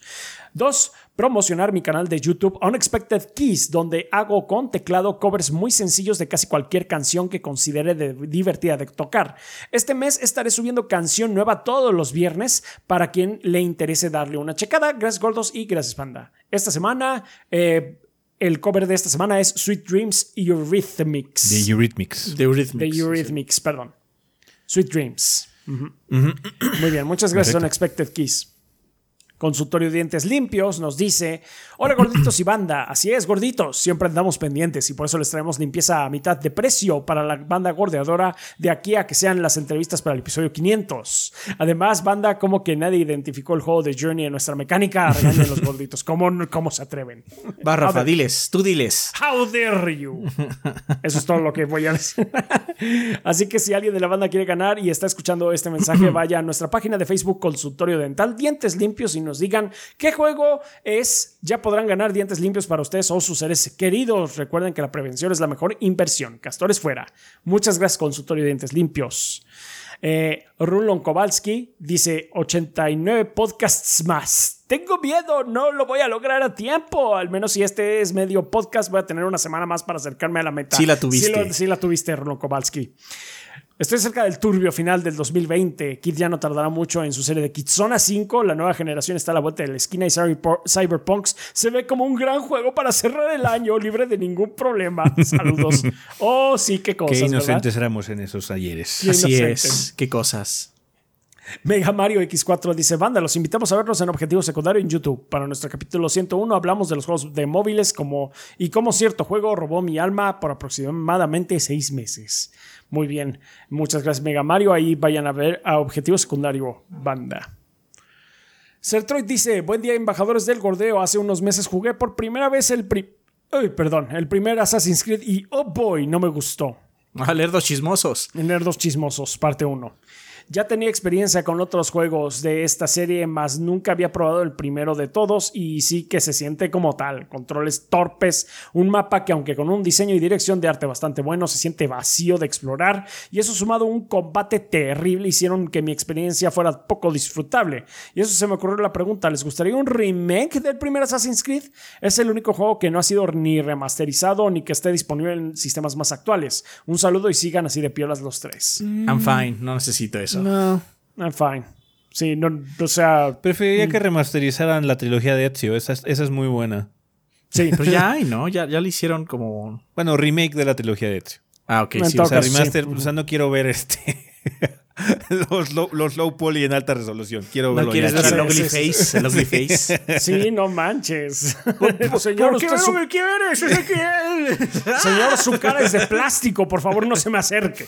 Dos, promocionar mi canal de YouTube Unexpected Keys, donde hago con teclado covers muy sencillos de casi cualquier canción que considere de- divertida de tocar. Este mes estaré subiendo canción nueva todos los viernes para quien le interese darle una checada. Gracias gordos y gracias panda. Esta semana, eh, el cover de esta semana es Sweet Dreams Eurythmics. De Eurythmics. The Eurythmics. De Eurythmics, perdón. Sweet Dreams. Ujú. Muy bien, muchas gracias, Perfecto. Unexpected Keys. Consultorio de Dientes Limpios nos dice: Hola gorditos y banda. Así es, gorditos. Siempre andamos pendientes y por eso les traemos limpieza a mitad de precio para la banda gordeadora de aquí a que sean las entrevistas para el episodio 500. Además, banda, como que nadie identificó el juego de Journey en nuestra mecánica, regañen los gorditos. ¿Cómo, cómo se atreven? Va, Rafa, diles, tú diles. How dare you? Eso es todo lo que voy a decir. Así que si alguien de la banda quiere ganar y está escuchando este mensaje, vaya a nuestra página de Facebook Consultorio Dental, Dientes Limpios y nos digan qué juego es. Ya podrán ganar dientes limpios para ustedes o sus seres queridos. Recuerden que la prevención es la mejor inversión. Castores fuera. Muchas gracias, consultorio de dientes limpios. Eh, Rulon Kowalski dice 89 podcasts más. Tengo miedo, no lo voy a lograr a tiempo. Al menos si este es medio podcast, voy a tener una semana más para acercarme a la meta. Sí la tuviste. Sí, la tuviste, Rulon Kowalski. Estoy cerca del turbio final del 2020. Kid ya no tardará mucho en su serie de Kidzona 5. La nueva generación está a la vuelta de la esquina y Cyberpunks se ve como un gran juego para cerrar el año libre de ningún problema. Saludos. Oh, sí, qué cosas. Qué inocentes éramos en esos ayeres. Así es. Qué cosas. Mega Mario X4 dice, banda, los invitamos a vernos en Objetivo Secundario en YouTube. Para nuestro capítulo 101 hablamos de los juegos de móviles como y cómo cierto juego robó mi alma por aproximadamente seis meses. Muy bien. Muchas gracias, Mega Mario. Ahí vayan a ver a Objetivo Secundario, banda. Sertroid dice: Buen día, embajadores del Gordeo. Hace unos meses jugué por primera vez el. perdón, el primer Assassin's Creed y oh boy, no me gustó. Ah, Nerdos chismosos. Nerdos chismosos, parte 1. Ya tenía experiencia con otros juegos de esta serie, más nunca había probado el primero de todos y sí que se siente como tal. Controles torpes, un mapa que aunque con un diseño y dirección de arte bastante bueno, se siente vacío de explorar y eso sumado a un combate terrible hicieron que mi experiencia fuera poco disfrutable. Y eso se me ocurrió la pregunta, ¿les gustaría un remake del primer Assassin's Creed? Es el único juego que no ha sido ni remasterizado ni que esté disponible en sistemas más actuales. Un saludo y sigan así de piolas los tres. I'm fine, no necesito eso. No. I'm fine. Sí, no, o sea. Preferiría que remasterizaran la trilogía de Ezio. Esa, es muy buena. Sí, pero ya hay, ¿no? Ya, ya le hicieron como. Bueno, remake de la trilogía de Ezio. Ah, ok. Sí, o sea, remaster. O sea, no quiero ver este. los, low, los low poly en alta resolución. Quiero verlo. ¿No quieres ver el ugly face? El ugly face. Sí, no manches. Señor, ¿Por qué no me quieres? Señor, su cara es de plástico. Por favor, no se me acerque.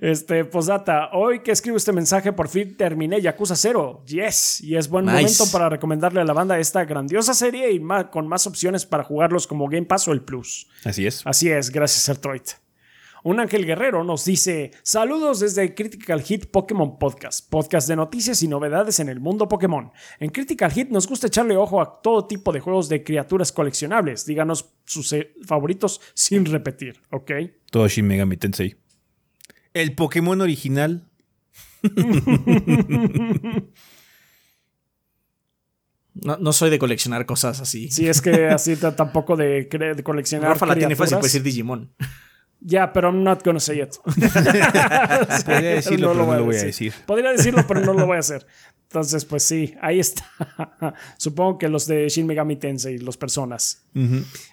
Este, posdata, hoy que escribo este mensaje, por fin terminé Yakuza 0. Yes, y es buen momento para recomendarle a la banda esta grandiosa serie y con más opciones para jugarlos como Game Pass o el Plus. Así es. Así es, gracias, Sertroid. Un ángel guerrero nos dice: Saludos desde Critical Hit Pokémon Podcast, podcast de noticias y novedades en el mundo Pokémon. En Critical Hit nos gusta echarle ojo a todo tipo de juegos de criaturas coleccionables. Díganos sus eh, favoritos sin repetir, ¿ok? Todo Shin Megami Tensei. El Pokémon original. No, soy de coleccionar cosas así. Sí, es que así tampoco de, de coleccionar. Rafa la tiene fácil, puede decir Digimon. Ya, pero I'm not gonna say it. Podría decirlo, pero no lo voy a decir. Podría decirlo, pero no lo voy a hacer. Entonces, pues sí, ahí está. Supongo que los de Shin Megami Tensei, los personas.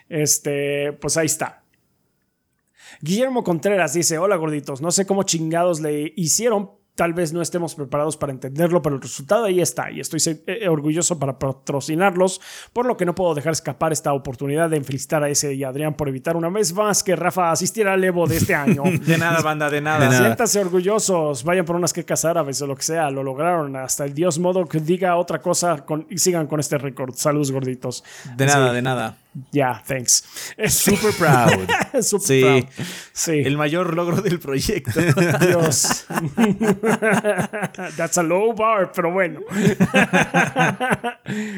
Este, pues ahí está. Guillermo Contreras dice: Hola gorditos, no sé cómo chingados le hicieron tal vez no estemos preparados para entenderlo, pero el resultado ahí está y estoy eh, orgulloso para patrocinarlos, por lo que no puedo dejar escapar esta oportunidad de felicitar a ese y Adrián por evitar una vez más que Rafa asistiera al Evo de este año. de nada, banda, de nada. Siéntanse orgullosos, vayan por unas quecas árabes o lo que sea, lo lograron. Hasta el dios modo que diga otra cosa y sigan con este récord. Saludos gorditos. De nada, de nada. Ya, thanks. Super proud. Super sí. proud. Sí. El mayor logro del proyecto. Dios. That's a low bar, pero bueno.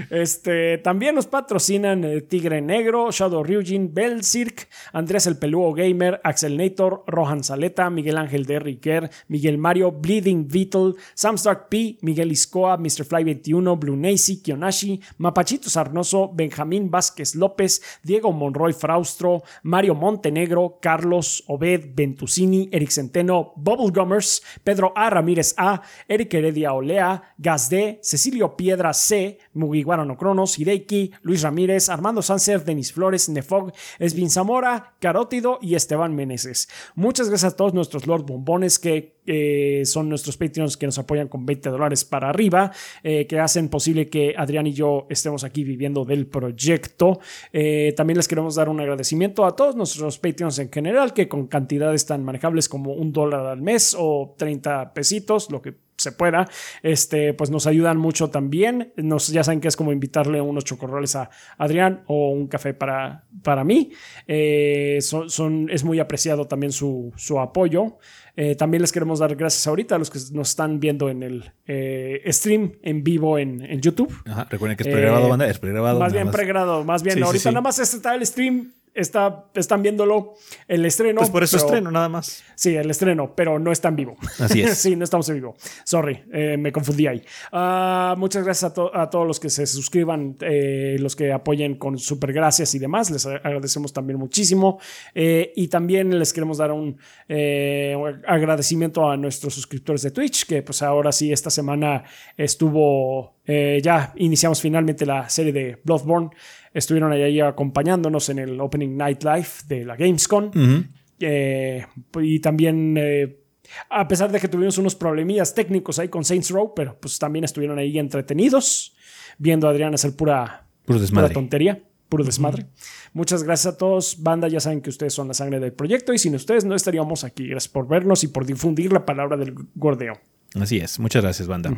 este, también nos patrocinan eh, Tigre Negro, Shadow Ryujin, Bell Cirque, Andrés el Pelúo Gamer, Axel Nator, Rohan Saleta, Miguel Ángel de Riquer, Miguel Mario, Bleeding Beetle, Samstark P, Miguel Iscoa, Mr. Fly 21, Blue Nacy, Kionashi, Mapachito Sarnoso, Benjamín Vázquez López, Diego Monroy Fraustro, Mario Montenegro, Carlos Obed Ventusini, Eric Centeno, Bubblegummers, Pedro A. Ramírez A, Eric Heredia Olea, Gazde, Cecilio Piedra C, Mugiwara no Cronos, Hideiki, Luis Ramírez, Armando Sánchez, Denis Flores, Nefog, Esvin Zamora, Carótido y Esteban Meneses. Muchas gracias a todos nuestros Lord Bombones que son nuestros Patreons que nos apoyan con 20 dólares para arriba, eh, que hacen posible que Adrián y yo estemos aquí viviendo del proyecto. Eh, también les queremos dar un agradecimiento a todos nuestros Patreons en general, que con cantidades tan manejables como un dólar al mes o 30 pesitos, lo que se pueda, este, pues nos ayudan mucho también. Nos, ya saben que es como invitarle unos chocorroles a Adrián o un café para, para mí. Eh, son, es muy apreciado también su, su apoyo. Eh, también les queremos dar gracias ahorita a los que nos están viendo en el eh, stream en vivo en, en YouTube. recuerden que es pregrabado, banda, es pregrabado. Más bien pregrabado, más bien. ahorita nada más está el stream está, están viéndolo el estreno. Pues por eso estreno, nada más. Sí, el estreno, pero no está en vivo. Así es. sí, no estamos en vivo. Sorry, eh, me confundí ahí. Ah, muchas gracias a, todos los que se suscriban, eh, los que apoyen con super gracias y demás. Les agradecemos también muchísimo. Eh, y también les queremos dar un agradecimiento a nuestros suscriptores de Twitch, que pues ahora sí, esta semana estuvo, ya iniciamos finalmente la serie de Bloodborne estuvieron ahí acompañándonos en el Opening Night Live de la Gamescom. Eh, y también, eh, a pesar de que tuvimos unos problemillas técnicos ahí con Saints Row, pero pues también estuvieron ahí entretenidos, viendo a Adrián hacer pura, pura tontería, puro desmadre. Muchas gracias a todos. Banda, ya saben que ustedes son la sangre del proyecto y sin ustedes no estaríamos aquí. Gracias por vernos y por difundir la palabra del gordeo. Así es, muchas gracias, banda.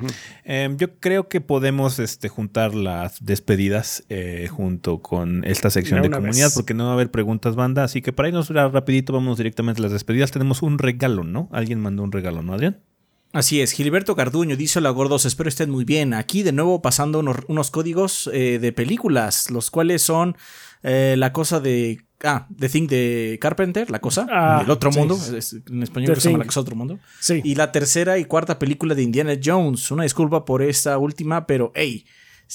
Em, yo creo que podemos este, juntar las despedidas eh, junto con esta sección de comunidad, porque no va a haber preguntas, banda. Así que para irnos rapidito, vamos directamente a las despedidas. Tenemos un regalo, ¿no? Alguien mandó un regalo, ¿no, Adrián? Así es, Gilberto Carduño dice hola gordos, espero estén muy bien. Aquí de nuevo pasando unos, códigos eh, de películas, los cuales son eh, la cosa de Ah, The Thing de Carpenter, La Cosa, ah, El Otro Mundo, en español se llama La Cosa Otro Mundo. Sí. Y la tercera y cuarta película de Indiana Jones. Una disculpa por esta última, pero hey,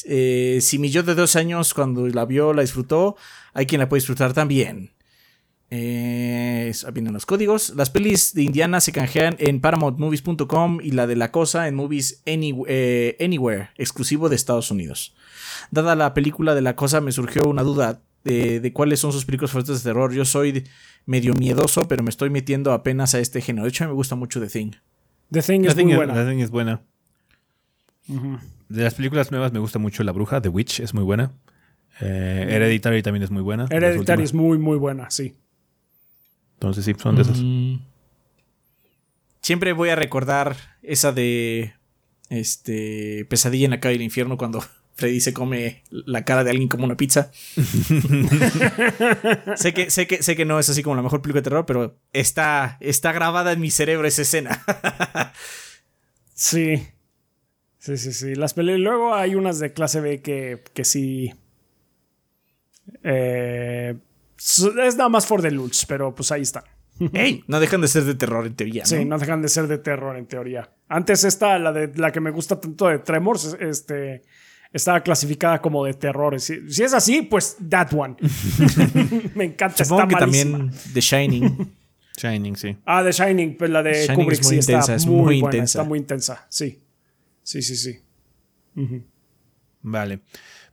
eh, si mi yo de dos años cuando la vio la disfrutó, hay quien la puede disfrutar también. Eh, vienen los códigos. Las pelis de Indiana se canjean en paramountmovies.com y la de La Cosa en Movies eh, Anywhere, exclusivo de Estados Unidos. Dada la película de La Cosa, me surgió una duda de, cuáles son sus películas favoritas de terror. Yo soy medio miedoso, pero me estoy metiendo apenas a este género. De hecho, me gusta mucho The Thing. The Thing es muy buena. The Thing es buena. De las películas nuevas me gusta mucho La Bruja, The Witch, es muy buena. Eh, Hereditary también es muy buena. Hereditary es muy, muy buena, sí. Entonces sí, son de esas. Mm. Siempre voy a recordar esa de este Pesadilla en la calle del infierno cuando Freddy se come la cara de alguien como una pizza. sé, que, sé, que, sé que no es así como la mejor película de terror, pero está, está grabada en mi cerebro esa escena. sí. Sí, sí, sí. Las Luego hay unas de clase B que, que sí. Eh, es nada más for the lulz, pero pues ahí está. ¡Ey! No dejan de ser de terror en teoría. ¿no? Sí, no dejan de ser de terror en teoría. Antes esta, la de la que me gusta tanto de Tremors, este estaba clasificada como de terror. Si, es así, pues that one. Me encanta. Supongo que también The Shining. Shining, sí. Ah, The Shining, pues la de Kubrick sí está es muy, buena, intensa. Está muy intensa, sí. Sí, sí, sí. Vale.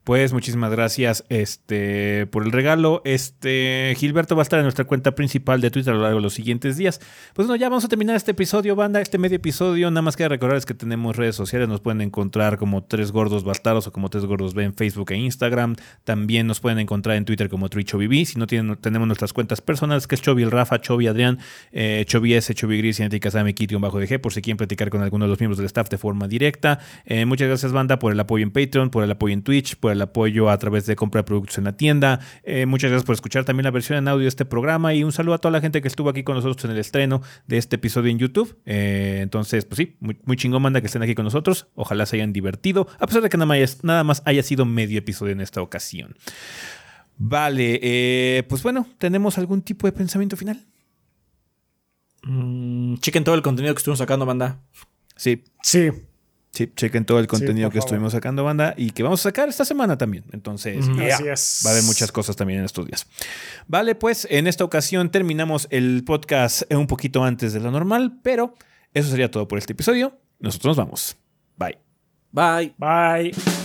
Pues muchísimas gracias este, por el regalo. Este, Gilberto va a estar en nuestra cuenta principal de Twitter a lo largo de los siguientes días. Pues no, ya vamos a terminar este episodio, banda, este medio episodio. Nada más que recordarles que tenemos redes sociales. Nos pueden encontrar como Tres Gordos Bastardos o como Tres Gordos B en Facebook e Instagram. También nos pueden encontrar en Twitter como TriChoviB. Si no tienen, tenemos nuestras cuentas personales, que es Chovy el Rafa, Chovy Adrián, eh, S, Chovy Gris, Cinética Sami, Kitty, bajo de G, por si quieren platicar con alguno de los miembros del staff de forma directa. Eh, muchas gracias, banda, por el apoyo en Patreon, por el apoyo en Twitch, por el apoyo a través de compra de productos en la tienda. Eh, muchas gracias por escuchar también la versión en audio de este programa y un saludo a toda la gente que estuvo aquí con nosotros en el estreno de este episodio en YouTube. Eh, entonces, pues sí, muy, muy, chingón manda que estén aquí con nosotros. Ojalá se hayan divertido, a pesar de que nada más, nada más haya sido medio episodio en esta ocasión. Vale, eh, pues bueno, ¿tenemos algún tipo de pensamiento final? Mm, chequen todo el contenido que estuvimos sacando, banda. Sí. Sí. Sí, chequen todo el contenido que estuvimos sacando, banda, y que vamos a sacar esta semana también. Entonces, va a haber muchas cosas también en estos días. Vale, pues en esta ocasión terminamos el podcast un poquito antes de lo normal, pero eso sería todo por este episodio. Nosotros nos vamos. Bye. Bye. Bye.